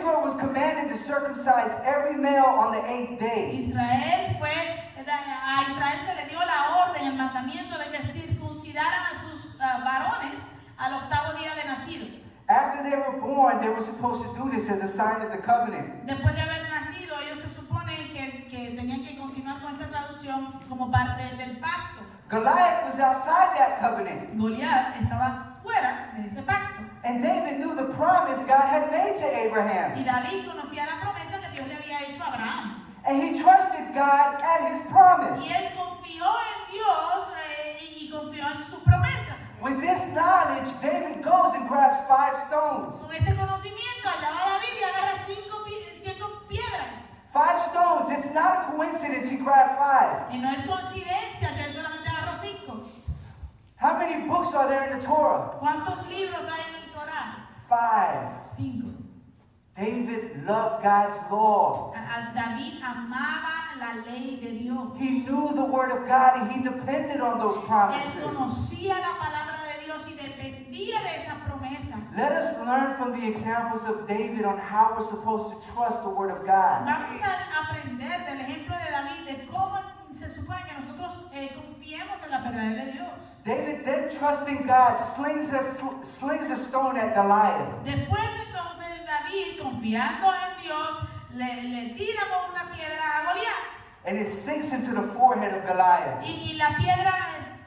Israel was commanded to circumcise every male on the eighth day. Israel fue, a Israel se le dio la orden, el mandamiento de que circuncidaran a sus ah, varones al octavo día de nacido. After they were born, they were supposed to do this as a sign of the covenant. Después de haber nacido, ellos se supone que, que tenían que continuar con esta traducción como parte del pacto. Goliath was outside that covenant. Goliat estaba fuera de ese pacto. And David knew the promise God had made to Y Abraham. David conocía la promesa que Dios le había hecho a Abraham. And he trusted God at his promise. Y él confió en Dios eh, y, y confió en su promesa. With this knowledge, David goes and grabs five stones. Con este conocimiento, allá va David y agarra cinco, cinco piedras. Five stones. It's not a coincidence he grabbed five. Y no es coincidencia que él solamente. How many books are there in the Torah? ¿Cuántos libros hay en el Torah? Five. Cinco. David loved God's law. David amaba la ley de Dios. He knew the word of God and he depended on those Él promises. conocía la palabra de Dios y dependía de esas promesas. Let us learn from the examples of David on how we're supposed to trust the word of God. Vamos a aprender del ejemplo de David de cómo se supone que nosotros eh, confiemos en la verdad de Dios. David then trusting God slings a, sl- slings a stone at Goliath. Después entonces David, confiando en Dios, le, le tira con una piedra a Goliat. And it sinks into the forehead of Goliath. Y, y la piedra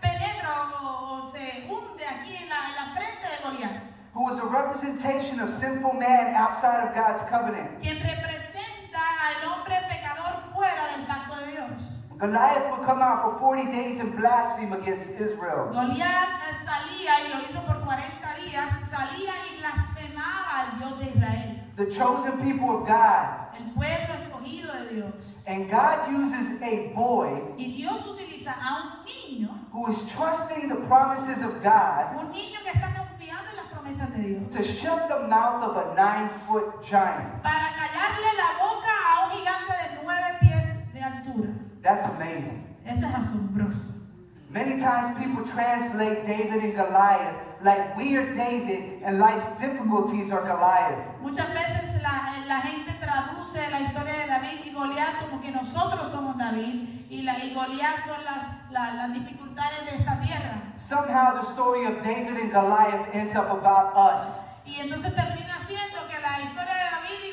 penetra o, o se hunde aquí en la, en la frente de Goliat. who was a representation of sinful man outside of God's covenant. Quien representa al hombre pecador fuera del pacto de Dios. Goliath would come out for 40 days and blaspheme against Israel. Goliat eh, salía y lo hizo por 40 días, salía y blasfemaba al Dios de Israel, The chosen people of God. el pueblo escogido de Dios. And God uses a boy Y Dios utiliza a un niño, who is trusting the promises of God un niño que está confiando en las promesas de Dios, to shut the mouth of a nine foot giant. para callarle la boca That's amazing. Eso es asombroso. Many times people translate David and Goliath like we are David and life's difficulties are Goliath. Muchas veces la, la gente traduce la historia de David y Goliat como que nosotros somos David y, la, y Goliat son las, la- las dificultades de esta tierra. Somehow the story of David and Goliath ends up about us. Y entonces termina siendo que la historia de David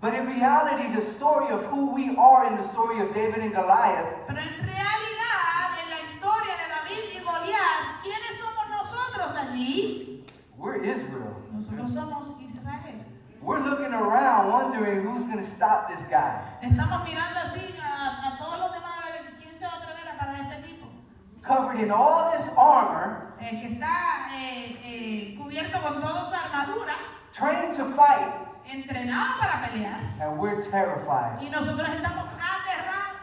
But in reality, the story of who we are in the story of David and Goliath Pero en realidad, en la historia de David y Goliat, ¿quiénes somos nosotros allí? we're Israel. Nosotros somos Israel. We're looking around wondering who's going to stop this guy. Estamos mirando así a, a todos los demás a ver quién se va a atrever a parar a este tipo. Covered in all this armor, eh, que está eh, eh, cubierto con toda su armadura, trained to fight, para pelear, and we're terrified. y nosotros estamos aterrados.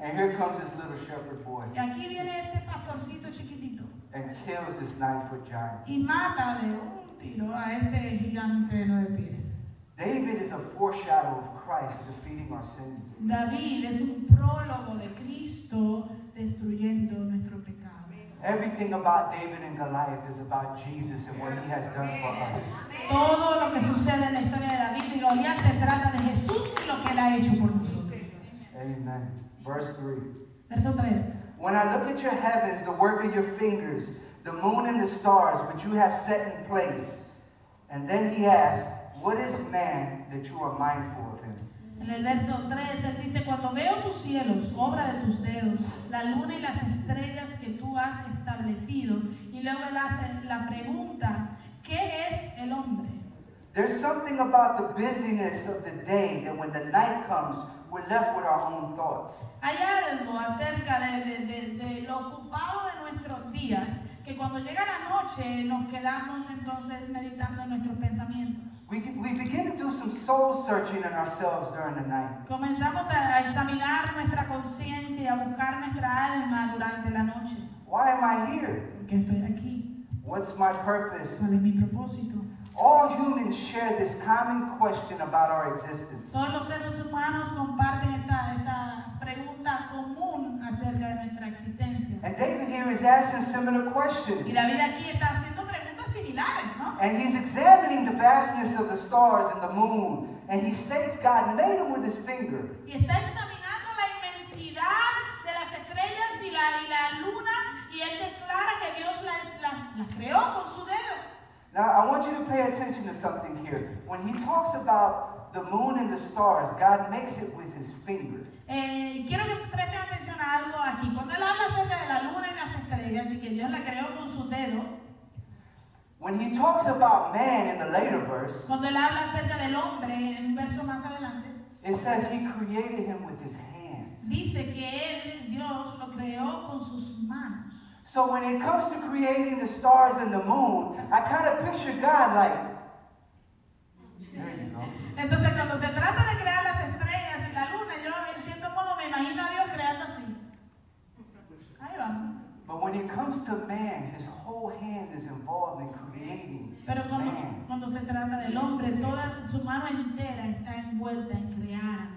And here comes this little shepherd boy Y aquí viene este pastorcito chiquitito and kills this nine foot giant. y mata de un tiro a este gigante de nueve pies. David is a foreshadow of Christ defeating our sins. David es un prólogo de Cristo destruyendo nuestro pecado. Everything about David and Goliath is about Jesus and what he has done for us. Todo lo que sucede en la historia de David y Goliat se trata de Jesús y lo que él ha hecho por nosotros. Amen. Verse 3. Verso 3. When I look at your heavens, the work of your fingers, the moon and the stars which you have set in place. And then he asks, What is man that you are mindful? En el verso 3 él dice, cuando veo tus cielos, obra de tus dedos, la luna y las estrellas que tú has establecido, y luego él hace la pregunta, ¿qué es el hombre? There's something about the busyness of the day that when the night comes, we're left with our own thoughts. Hay algo acerca de, de- de- de lo ocupado de nuestros días, que cuando llega la noche nos quedamos entonces meditando en nuestros pensamientos. We, we begin to do some soul searching in ourselves during the night. Comenzamos a, examinar nuestra conciencia y a buscar nuestra alma durante la noche. Why am I here? ¿Por qué estoy aquí? What's my purpose? ¿Cuál es mi propósito? All humans share this common question about our existence. Todos los seres humanos comparten esta, esta pregunta común acerca de nuestra existencia. And David here is asking similar questions. Y David aquí está similares, ¿no? And he's examining the vastness of the stars and the moon. And he states God made them with his finger. Y está examinando la inmensidad de las estrellas y la, y la luna y él declara que Dios las, las, las creó con su dedo. Now, I want you to pay attention to something here. When he talks about the moon and the stars, God makes it with his finger. Eh, quiero que presten atención a algo aquí. Cuando él habla acerca de la luna y las estrellas y que Dios la creó con su dedo, When he talks about man in the later verse, Cuando él habla acerca del hombre en un verso más adelante, it says he created him with his hands. dice que él, Dios, lo creó con sus manos. So when it comes to creating the stars and the moon, I kind of picture God like, there you go. Entonces, cuando se trata de crear las estrellas y la luna, yo en cierto modo me imagino a Dios creando así. Ahí vamos. When it comes to man, his whole hand is involved in creating Pero cuando, man. cuando se trata del hombre, toda su mano entera está envuelta en crear.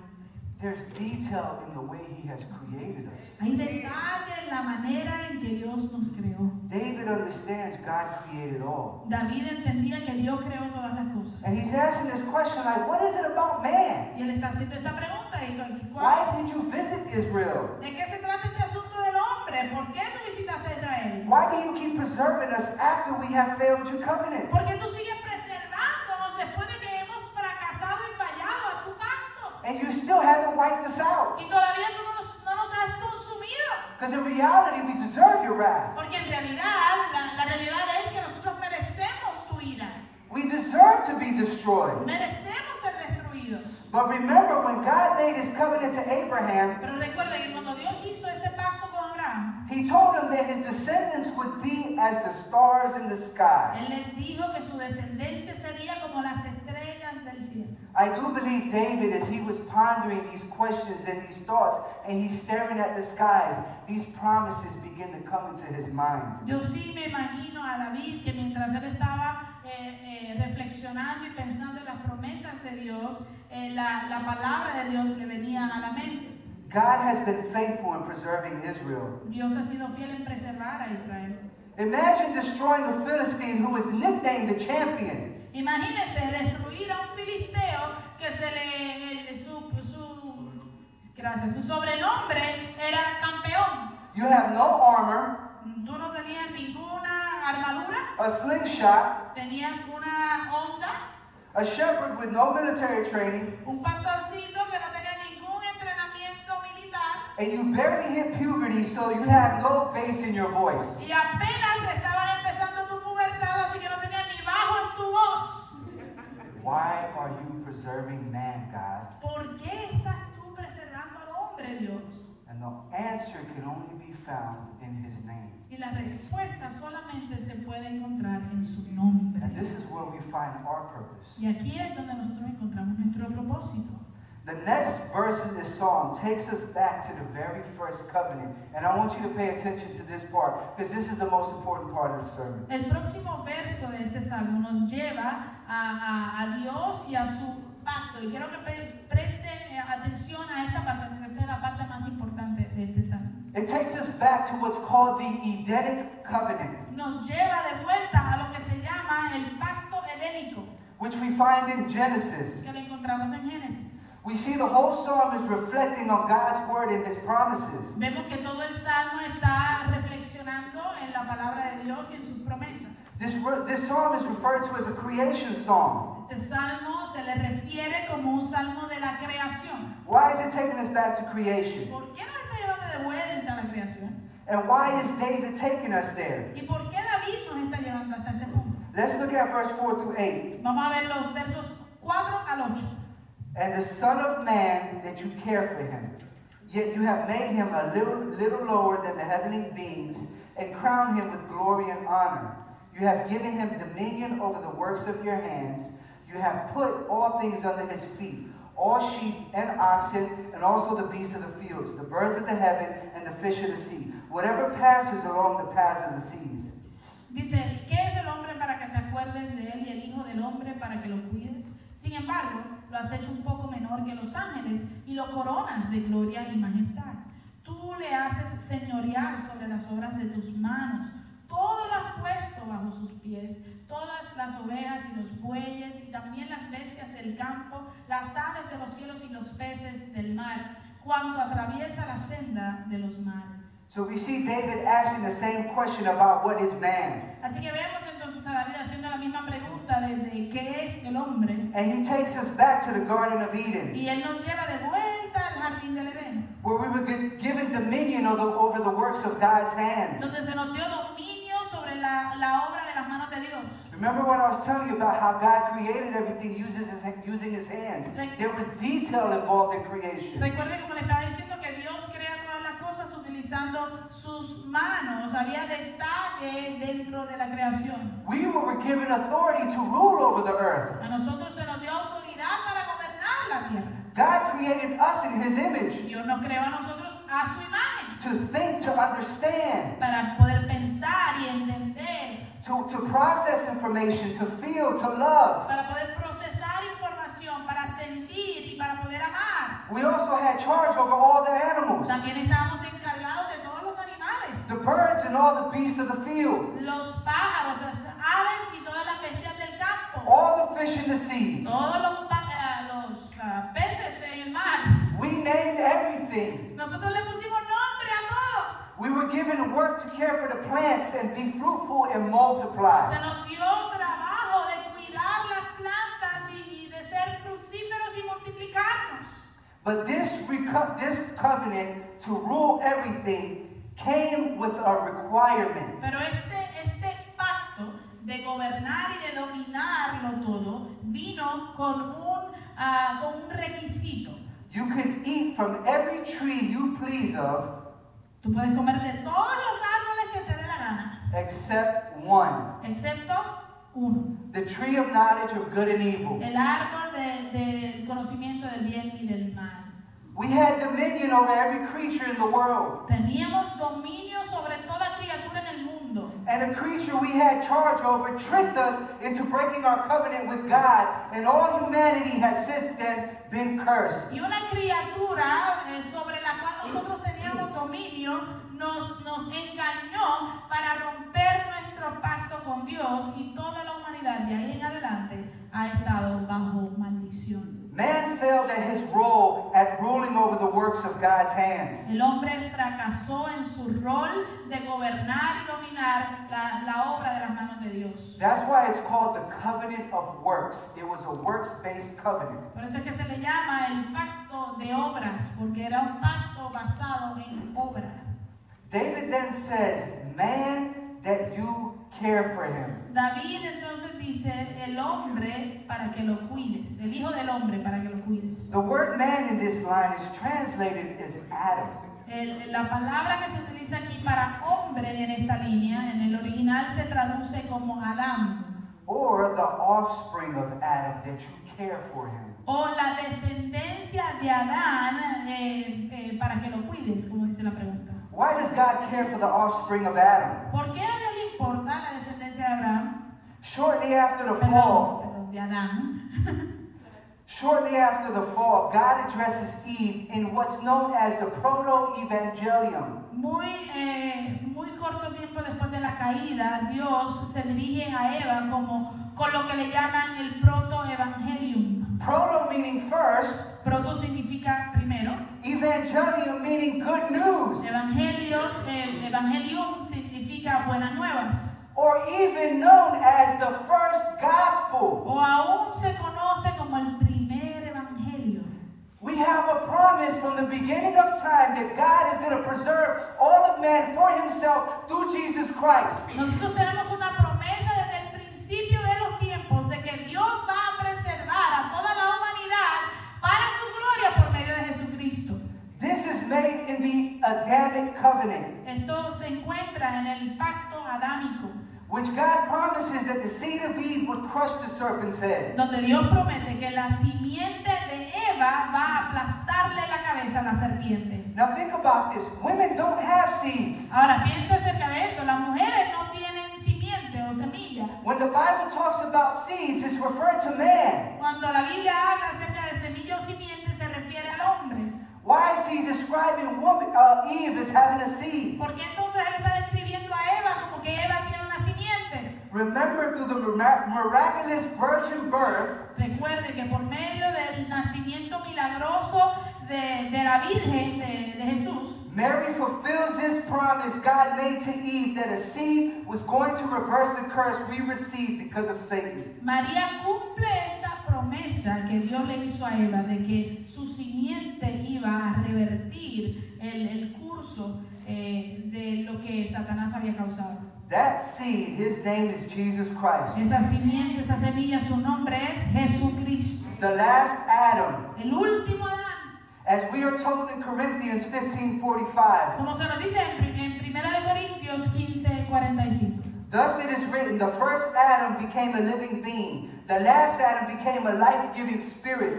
There's detail in the way he has created us. Hay detalle en la manera en que Dios nos creó. David understands God created all. David entendía que Dios creó todas las cosas. And he's asking this question like, what is it about man? Y él está haciendo esta pregunta. y cu- ¿cuál- Why did you visit Israel? ¿De qué se trata este asunto del hombre? ¿Por qué Why do you keep preserving us after we have failed your covenants? ¿Por tú sigues preservándonos después de que hemos fracasado y fallado a tu pacto? And you still haven't wiped us out. Y todavía tú no nos, no nos has consumido. Because in reality, we deserve your wrath. Porque en realidad, la, la realidad es que nosotros merecemos tu ira. We deserve to be destroyed. Merecemos ser destruidos. But remember, when God made his covenant to Abraham, Pero recuerda que cuando Dios hizo ese Abraham, he told him that his descendants would be as the stars in the sky. Él les dijo que su descendencia sería como las estrellas del cielo. I do believe David, as he was pondering these questions and these thoughts, and he's staring at the skies, these promises begin to come into his mind. Yo sí me imagino a David que mientras él estaba eh, eh, reflexionando y pensando en las promesas de Dios, eh, la, la palabra de Dios le venía a la mente. God has been faithful in preserving Israel. Dios ha sido fiel en preservar a Israel. Imagine destroying a Philistine who was nicknamed the champion. Imagínense destruir a un filisteo que se le el- su, su, gracias, su sobrenombre era campeón. You have no armor, Tú no tenías ninguna armadura, a slingshot, tenías una onda, a shepherd with no military training, un pastorcito que no tenía ningún entrenamiento militar and you barely hit puberty, so you have no bass in your voice. y apenas estabas empezando tu pubertad, así que no tenías ni bajo en tu voz. Why are you preserving man, God? ¿Por qué estás tú preservando al hombre, Dios? And the answer can only be found in his name. Y la respuesta solamente se puede encontrar en su nombre. And this is where we find our purpose. Y aquí es donde nosotros encontramos nuestro propósito. The next verse in this psalm takes us back to the very first covenant. And I want you to pay attention to this part because this is the most important part of the sermon. El próximo verso de este salmo nos lleva a, a- a Dios y a su pacto. Y quiero que pre- preste eh, atención a esta parte, porque esta es la parte más importante de este salmo. It takes us back to what's called the Edenic covenant, Nos lleva de vuelta a lo que se llama el pacto edénico, which we find in Genesis. que lo encontramos en Génesis. We see the whole psalm is reflecting on God's word and his promises. Vemos que todo el salmo está reflexionando en la palabra de Dios y en sus promesas. This, this psalm is referred to as a creation psalm. Este salmo se le refiere como un salmo de la creación. Why is it taking us back to creation? ¿Por qué nos está llevando de vuelta a la creación? And why is David taking us there? ¿Y por qué David nos está llevando hasta ese punto? Let's look at verse 4 through 8. Vamos a ver los versos 4 al 8. And the Son of Man that you care for him. Yet you have made him a little, little lower than the heavenly beings and crowned him with glory and honor. You have given him dominion over the works of your hands. You have put all things under his feet all sheep and oxen, and also the beasts of the fields, the birds of the heaven, and the fish of the sea, whatever passes along the paths of the seas. Dice, ¿qué es el hombre para que te acuerdes de él y el hijo del hombre para que lo cuides? Sin embargo, lo has hecho un poco menor que los ángeles y lo coronas de gloria y majestad. Tú le haces señorear sobre las obras de tus manos. Todo lo has puesto bajo sus pies, todas las ovejas y los bueyes y también las bestias del campo, las aves de los cielos y los peces del mar, cuanto atraviesa la senda de los mares. So we see David asking the same question about what is man. Así que vemos entonces a David haciendo la misma pregunta qué es el hombre. And he takes us back to the Garden of Eden, Y él nos lleva de vuelta al jardín del Edén, where we were given dominion over the, over the works of God's hands. donde se nos dio dominio sobre la, la obra de las manos de Dios. Remember what I was telling you about how God created everything uses his, using his hands? There was detail involved in creation. Recuerden como le estaba diciendo utilizando sus manos. Había detalle dentro de la creación. We were given authority to rule over the earth. A nosotros se nos dio autoridad para gobernar la tierra. God created us in his image Dios nos creó a nosotros a su imagen to think, to understand, para poder pensar y entender, to, to process information, to feel, to love. para poder procesar información, para sentir y para poder amar. We also had charge over all the animals, También estábamos encargados the birds and all the beasts of the field, los pájaros, las aves y todas las bestias del campo, all the fish in the seas. todos los, eh, los, ah, peces en el mar. We named everything. Nosotros le pusimos nombre a todo. We were given work to care for the plants and be fruitful and Se multiply. nos dio trabajo de cuidar las plantas y de ser fructíferos y multiplicarnos. But this, this covenant to rule everything came with a requirement. Pero este, este pacto de gobernar y de dominarlo todo vino con un, ah, con un requisito. You could eat from every tree you please of, Tú puedes comer de todos los árboles que te dé la gana, except one excepto uno. the tree of knowledge of good and evil. El árbol de- del conocimiento del bien y del mal. We had dominion over every creature in the world. Teníamos dominio sobre toda criatura en el mundo. And a creature we had charge over tricked us into breaking our covenant with God, and all humanity has since then been cursed. Y una criatura eh, sobre la cual nosotros teníamos dominio nos, nos engañó para romper nuestro pacto con Dios y toda la humanidad de ahí en adelante ha estado bajo maldición. Man failed at his role at ruling over the works of God's hands. El hombre fracasó en su rol de gobernar y dominar la, la obra de las manos de Dios. That's why it's called the covenant of works. It was a works based covenant. Por eso es que se le llama el pacto de obras, porque era un pacto basado en obras. David then says, Man, that you care for him. David entonces dice, el hombre para que lo cuides, el hijo del hombre para que lo cuides. The word man in this line is translated as Adam. El- la palabra que se utiliza aquí para hombre en esta línea, en el original se traduce como Adán, or the offspring of Adam, that you care for him. o la descendencia de Adán eh, eh, para que lo cuides, como dice la pregunta. Why does God care for the offspring of Adam? ¿Por qué a Dios le importa la descendencia de Abraham? Shortly after the Perdón, fall, perdón, de Adán. shortly after the fall, God addresses Eve in what's known as the proto-evangelium. Muy, eh, muy corto tiempo después de la caída, Dios se dirige a Eva como con lo que le llaman el proto-evangelium. Proto meaning first, Proto significa primero. evangelium meaning good news, Evangelios, eh, evangelium significa buenas nuevas. or even known as the first gospel. O aún se conoce como el primer evangelio. We have a promise from the beginning of time that God is going to preserve all of man for himself through Jesus Christ. Nosotros tenemos una made in the Adamic covenant, Esto se encuentra en el pacto adámico, which God promises that the seed of Eve would crush the serpent's head. donde Dios promete que la simiente de Eva va a aplastarle la cabeza a la serpiente. Now think about this. Women don't have seeds. Ahora piensa acerca de esto, las mujeres no tienen simiente o semilla. When the Bible talks about seeds, it's referring to man. Cuando la Biblia habla acerca Why is he describing woman, uh, Eve as having a seed? ¿Por qué entonces él está describiendo a Eva como que Eva tiene una simiente? Remember, through the mira- miraculous virgin birth, Recuerde que por medio del nacimiento milagroso de, de la Virgen de, de Jesús, Mary fulfills this promise God made to Eve that a seed was going to reverse the curse we received because of Satan. María cumple esta promesa que Dios le hizo a Eva de que su simiente iba a revertir el, el curso eh, de lo que Satanás había causado. That seed, his name is Jesus Christ. Esa simiente, esa semilla, su nombre es Jesucristo. The last Adam, El último Adán. As we are told in Corinthians 15:45. Como se nos dice en, en 1 de Corintios 15, 45. Thus it is written, the first Adam became a living being. The last Adam became a life-giving spirit.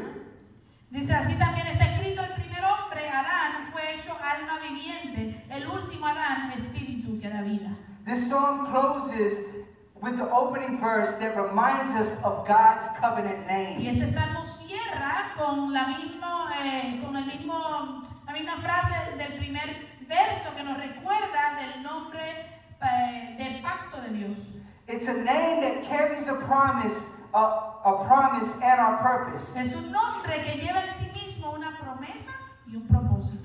Dice así también está escrito, el primer hombre, Adán, fue hecho alma viviente. El último Adán, espíritu que da vida. This song closes with the opening verse that reminds us of God's covenant Y name. este salmo cierra con la, mismo, eh, con el mismo, la misma frase del primer verso que nos recuerda del nombre eh, del pacto de Dios. It's a name that carries a promise, a, a promise and our purpose. Es un nombre que lleva en sí mismo una promesa y un propósito.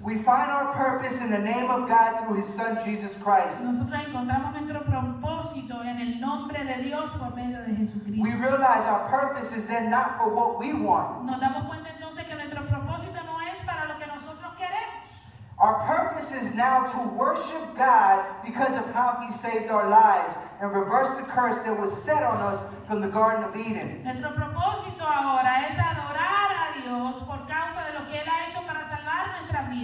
We find our purpose in the name of God through His Son Jesus Christ. Nosotros encontramos nuestro propósito en el nombre de Dios por medio de We realize our purpose is then not for what we want. Nos damos cuenta entonces que nuestro propósito no es para lo que nosotros queremos. Our purpose is now to worship God because of how He saved our lives and reverse the curse that was set on us from the Garden of Eden. Nuestro propósito ahora es adorar a Dios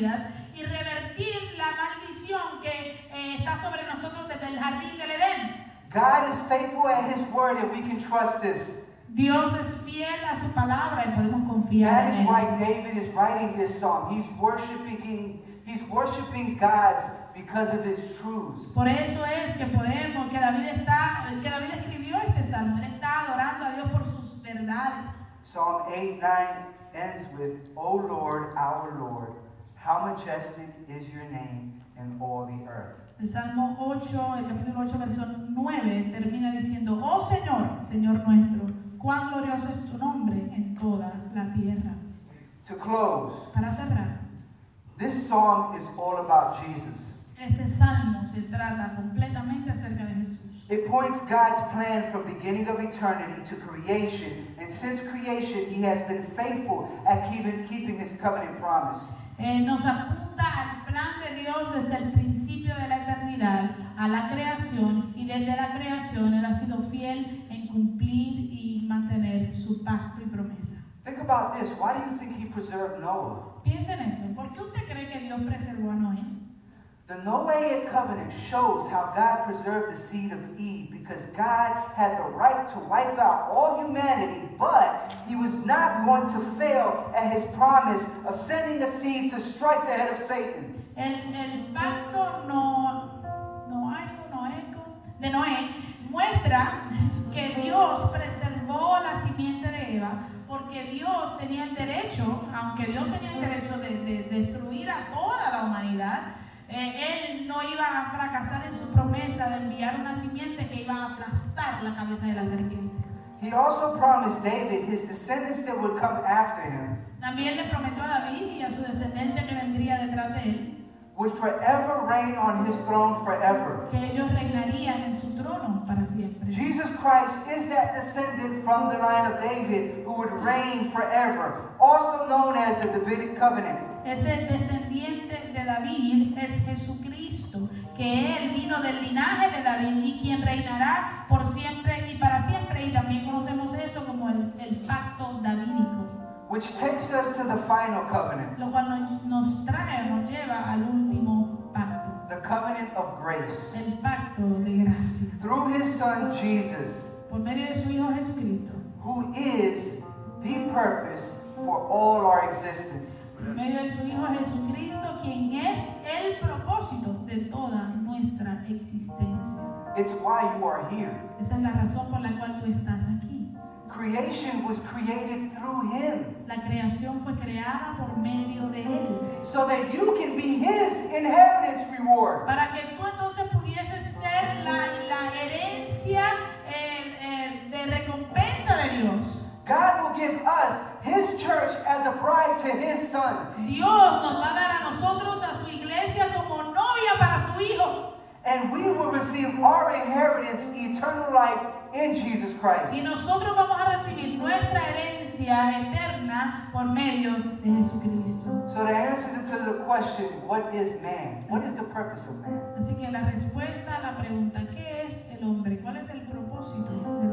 vidas y revertir la maldición que eh, está sobre nosotros desde el jardín del Edén. God is faithful at His word and we can trust this. Dios es fiel a su palabra y podemos confiar That en is Él. why David is writing this song. He's worshiping, he's worshiping God because of His truths. Por eso es que podemos, que David está, que David escribió este salmo. Él está adorando a Dios por sus verdades. Psalm 8 9 ends with, O Lord, our Lord, how majestic is your name in all the earth. El Salmo 8, el capítulo 8, verso 9, termina diciendo, Oh Señor, Señor nuestro, cuán glorioso es tu nombre en toda la tierra. To close, Para cerrar, this song is all about Jesus. este salmo se trata completamente acerca de Jesús. It points God's plan from beginning of eternity to creation, and since creation, He has been faithful at keeping, keeping His covenant promise. Eh, nos apunta al plan de Dios desde el principio de la eternidad, a la creación, y desde la creación Él ha sido fiel en cumplir y mantener su pacto y promesa. Think about this. Why do you think He preserved Noah? Piensen esto, ¿por qué usted cree que Dios preservó a Noé? The Noahic covenant shows how God preserved the seed of Eve because God had the right to wipe out all humanity, but He was not going to fail at His promise of sending a seed to strike the head of Satan. El, el pacto no, noaico, noeco, de Noé muestra que Dios preservó la simiente de Eva porque Dios tenía el derecho, aunque Dios tenía el derecho de, de destruir a toda la humanidad, eh, Él no iba a fracasar en su promesa de enviar una simiente que iba a aplastar la cabeza de la serpiente. He also promised David his descendants that would come after him También le prometió a David y a su descendencia que vendría detrás de él would forever reign on his throne forever. que ellos reinarían en su trono para siempre. Jesus Christ is that descendant from the line of David who would reign forever, also known as the Davidic covenant. Ese descendiente de David es Jesucristo, que él vino del linaje de David y quien reinará por siempre y para siempre. Y también conocemos eso como el, el pacto davídico, Which takes us to the final covenant, lo cual nos, nos trae, nos lleva al último pacto, the covenant of grace. el pacto de gracia, Through his son Jesus, por medio de su Hijo Jesucristo, who is the purpose for all our existence. por medio de su Hijo Jesucristo, quien es el propósito de toda nuestra existencia. It's why you are here. Esa es la razón por la cual tú estás aquí. Creation was created through him La creación fue creada por medio de Él. so that you can be his inheritance reward. Para que tú entonces pudieses ser la, la herencia eh, eh, de recompensa de Dios. God will give us his church as a bride to his son. Dios nos va a dar a nosotros, a su iglesia, como novia para su Hijo. And we will receive our inheritance, eternal life in Jesus Christ. Y nosotros vamos a recibir nuestra herencia eterna por medio de Jesucristo. So the answer to the question, what is man? What is the purpose of man? Así que la respuesta a la pregunta, ¿qué es el hombre? ¿Cuál es el propósito del hombre?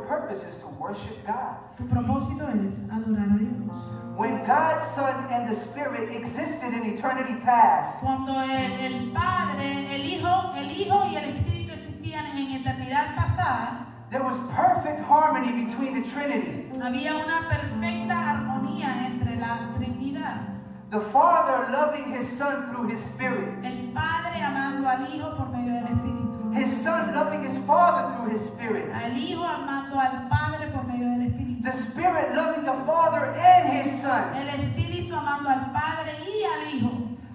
Your purpose is to worship God. Tu propósito es adorar a Dios. When God, Son, and the Spirit existed in eternity past, Cuando el, el Padre, el Hijo, el Hijo y el Espíritu existían en eternidad pasada, there was perfect harmony between the Trinity. había una perfecta armonía entre la Trinidad. The Father loving His Son through His Spirit. El Padre amando al Hijo por medio del Espíritu. His Son loving His Father through His Spirit. Al Hijo amando al Padre por medio del Espíritu. The Spirit loving the Father and His Son. El Espíritu amando al Padre y al Hijo.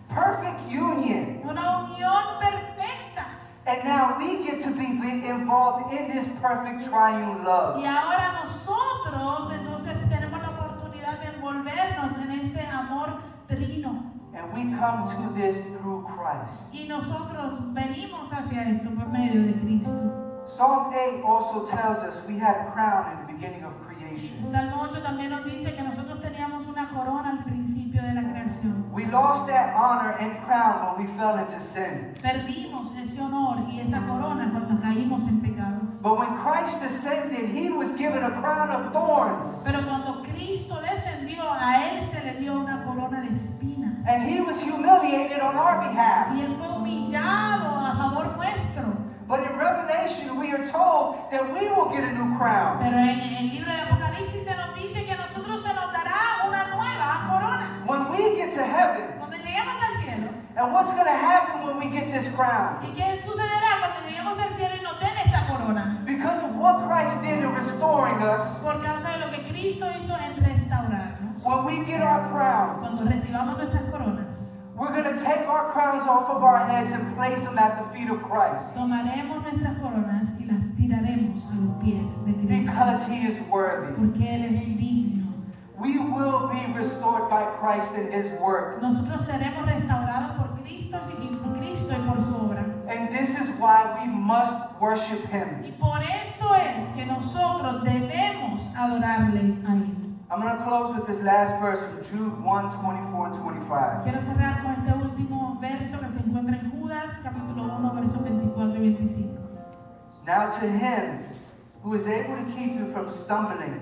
Perfect union. Una unión perfecta. And now we get to be involved in this perfect triune love. Y ahora nosotros entonces tenemos la oportunidad de envolvernos en este amor trino. And we come to this through Christ. Y nosotros venimos hacia esto por medio de Cristo. Psalm 8 also tells us we had a crown in the beginning of creation. Salmo 8 también nos dice que nosotros teníamos una corona al principio de la creación. We lost that honor and crown when we fell into sin. Perdimos ese honor y esa corona cuando caímos en pecado. But when Christ descended, he was given a crown of thorns. Pero cuando Cristo descendió, a él se le dio una corona de espinas. And he was humiliated on our behalf. Y él fue humillado a favor nuestro. But in Revelation, we are told that we will get a new crown. Pero en el libro de Apocalipsis se nos dice que nosotros se nos dará una nueva corona. When we get to heaven, Cuando lleguemos al cielo. and what's going to happen when we get this crown? ¿Y qué sucederá cuando lleguemos al cielo y nos den esta corona? Because of what Christ did in restoring us, Por causa de lo que Cristo hizo en restaurarnos. when we get our crowns, Cuando recibamos to take our crowns off of our heads and place them at the feet of Christ. tomaremos nuestras coronas y las tiraremos a los pies de Cristo. Because he is worthy. Porque Él es digno. We will be restored by Christ and his work. Nosotros seremos restaurados por Cristo y Cristo y por su obra. And this is why we must worship him. Y por eso es que nosotros debemos adorarle a Él. I'm going to close with this last verse from Jude 1 24 and 25. Quiero cerrar con este último verso que se encuentra en Judas, capítulo 1, versos 24 y 25. Now to him who is able to keep you from stumbling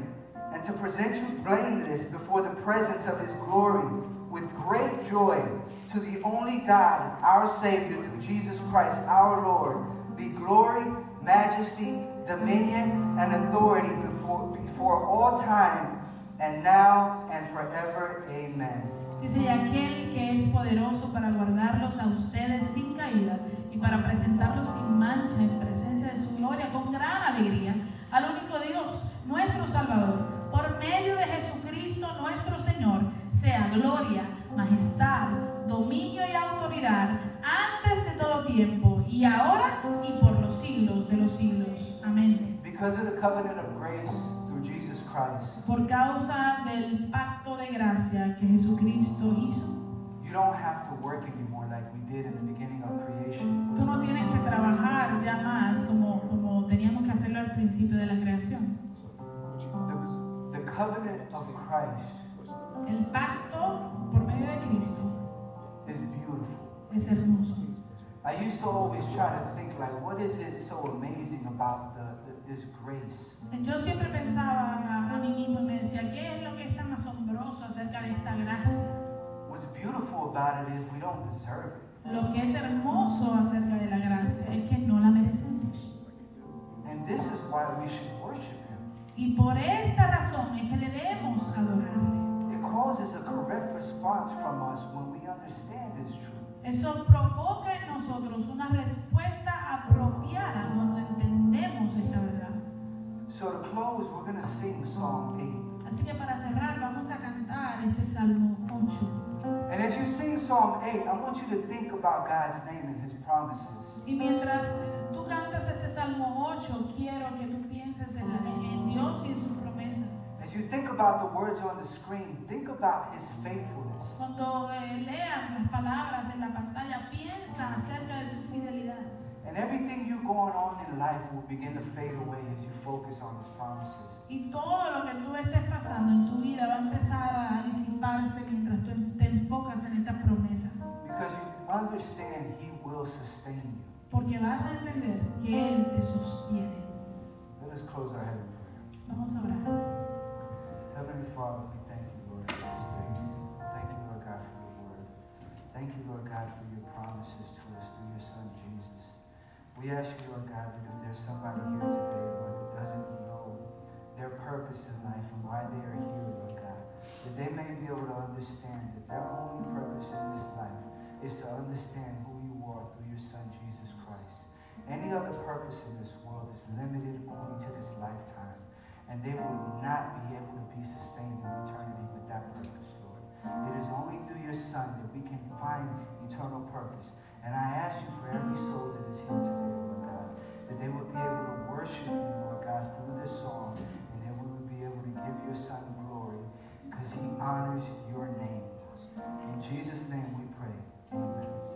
and to present you blameless before the presence of his glory with great joy, to the only God, our Savior, through Jesus Christ our Lord, be glory, majesty, dominion, and authority before, before all time, and now and forever. Amen. Dice, y aquel que es poderoso para guardarlos a ustedes sin caída y para presentarlos sin mancha en presencia de su gloria con gran alegría, al único Dios, nuestro Salvador, por medio de Jesucristo nuestro Señor, sea gloria, majestad, dominio y autoridad antes de todo tiempo y ahora y por los siglos de los siglos. Amén. Because of the covenant of grace Christ, Por causa del pacto de gracia que Jesucristo hizo. you don't have to work anymore like we did in the beginning of creation. Tú no tienes que trabajar ya más como, como teníamos que hacerlo al principio de la creación. The, the covenant of Christ El pacto por medio de Cristo is beautiful. es hermoso. I used to always try to think like, what is it so amazing about the, the, this grace? Yo siempre pensaba a, mí mismo y me decía, ¿qué es lo que es tan asombroso acerca de esta gracia? What's beautiful about it is we don't deserve it. Lo que es hermoso acerca de la gracia es que no la merecemos. And this is why we should worship Him. Y por esta razón es que debemos adorarle. It causes a correct response from us when we understand this truth. Eso provoca Psalm 8, I want you to think about God's name and His promises. Y mientras tú cantas este Salmo 8, quiero que tú pienses en, en Dios y en sus promesas. As you think about the words on the screen, think about His faithfulness. Cuando eh, leas las palabras en la pantalla, piensa acerca de su fidelidad. And everything you going on in life will begin to fade away as you focus on His promises. Y todo lo que tú estés pasando va a empezar a disiparse mientras tú te enfocas en you understand He will sustain you. Porque vas a entender que Él te sostiene. Let us close our head in prayer. Vamos a orar. Heavenly Father, we thank you, Lord, for this day. Thank you, Lord God, for your word. Thank you, Lord God, for your promises to us through your Son, Jesus. We ask you, Lord God, that if there's somebody here today, Lord, that doesn't know their purpose in life and why they are here, Lord God, that they may be able to understand that their only purpose in this life is to understand who you are through your Son, Jesus Christ. Any other purpose in this world is limited only to this lifetime and they will not be able to be sustained in eternity with that purpose, Lord. It is only through your Son that we can find eternal purpose. And I ask you for every soul that is here today, Lord God, that they will be able to worship you, Lord God, through this song, and that we will be able to give your Son glory because he honors Amen.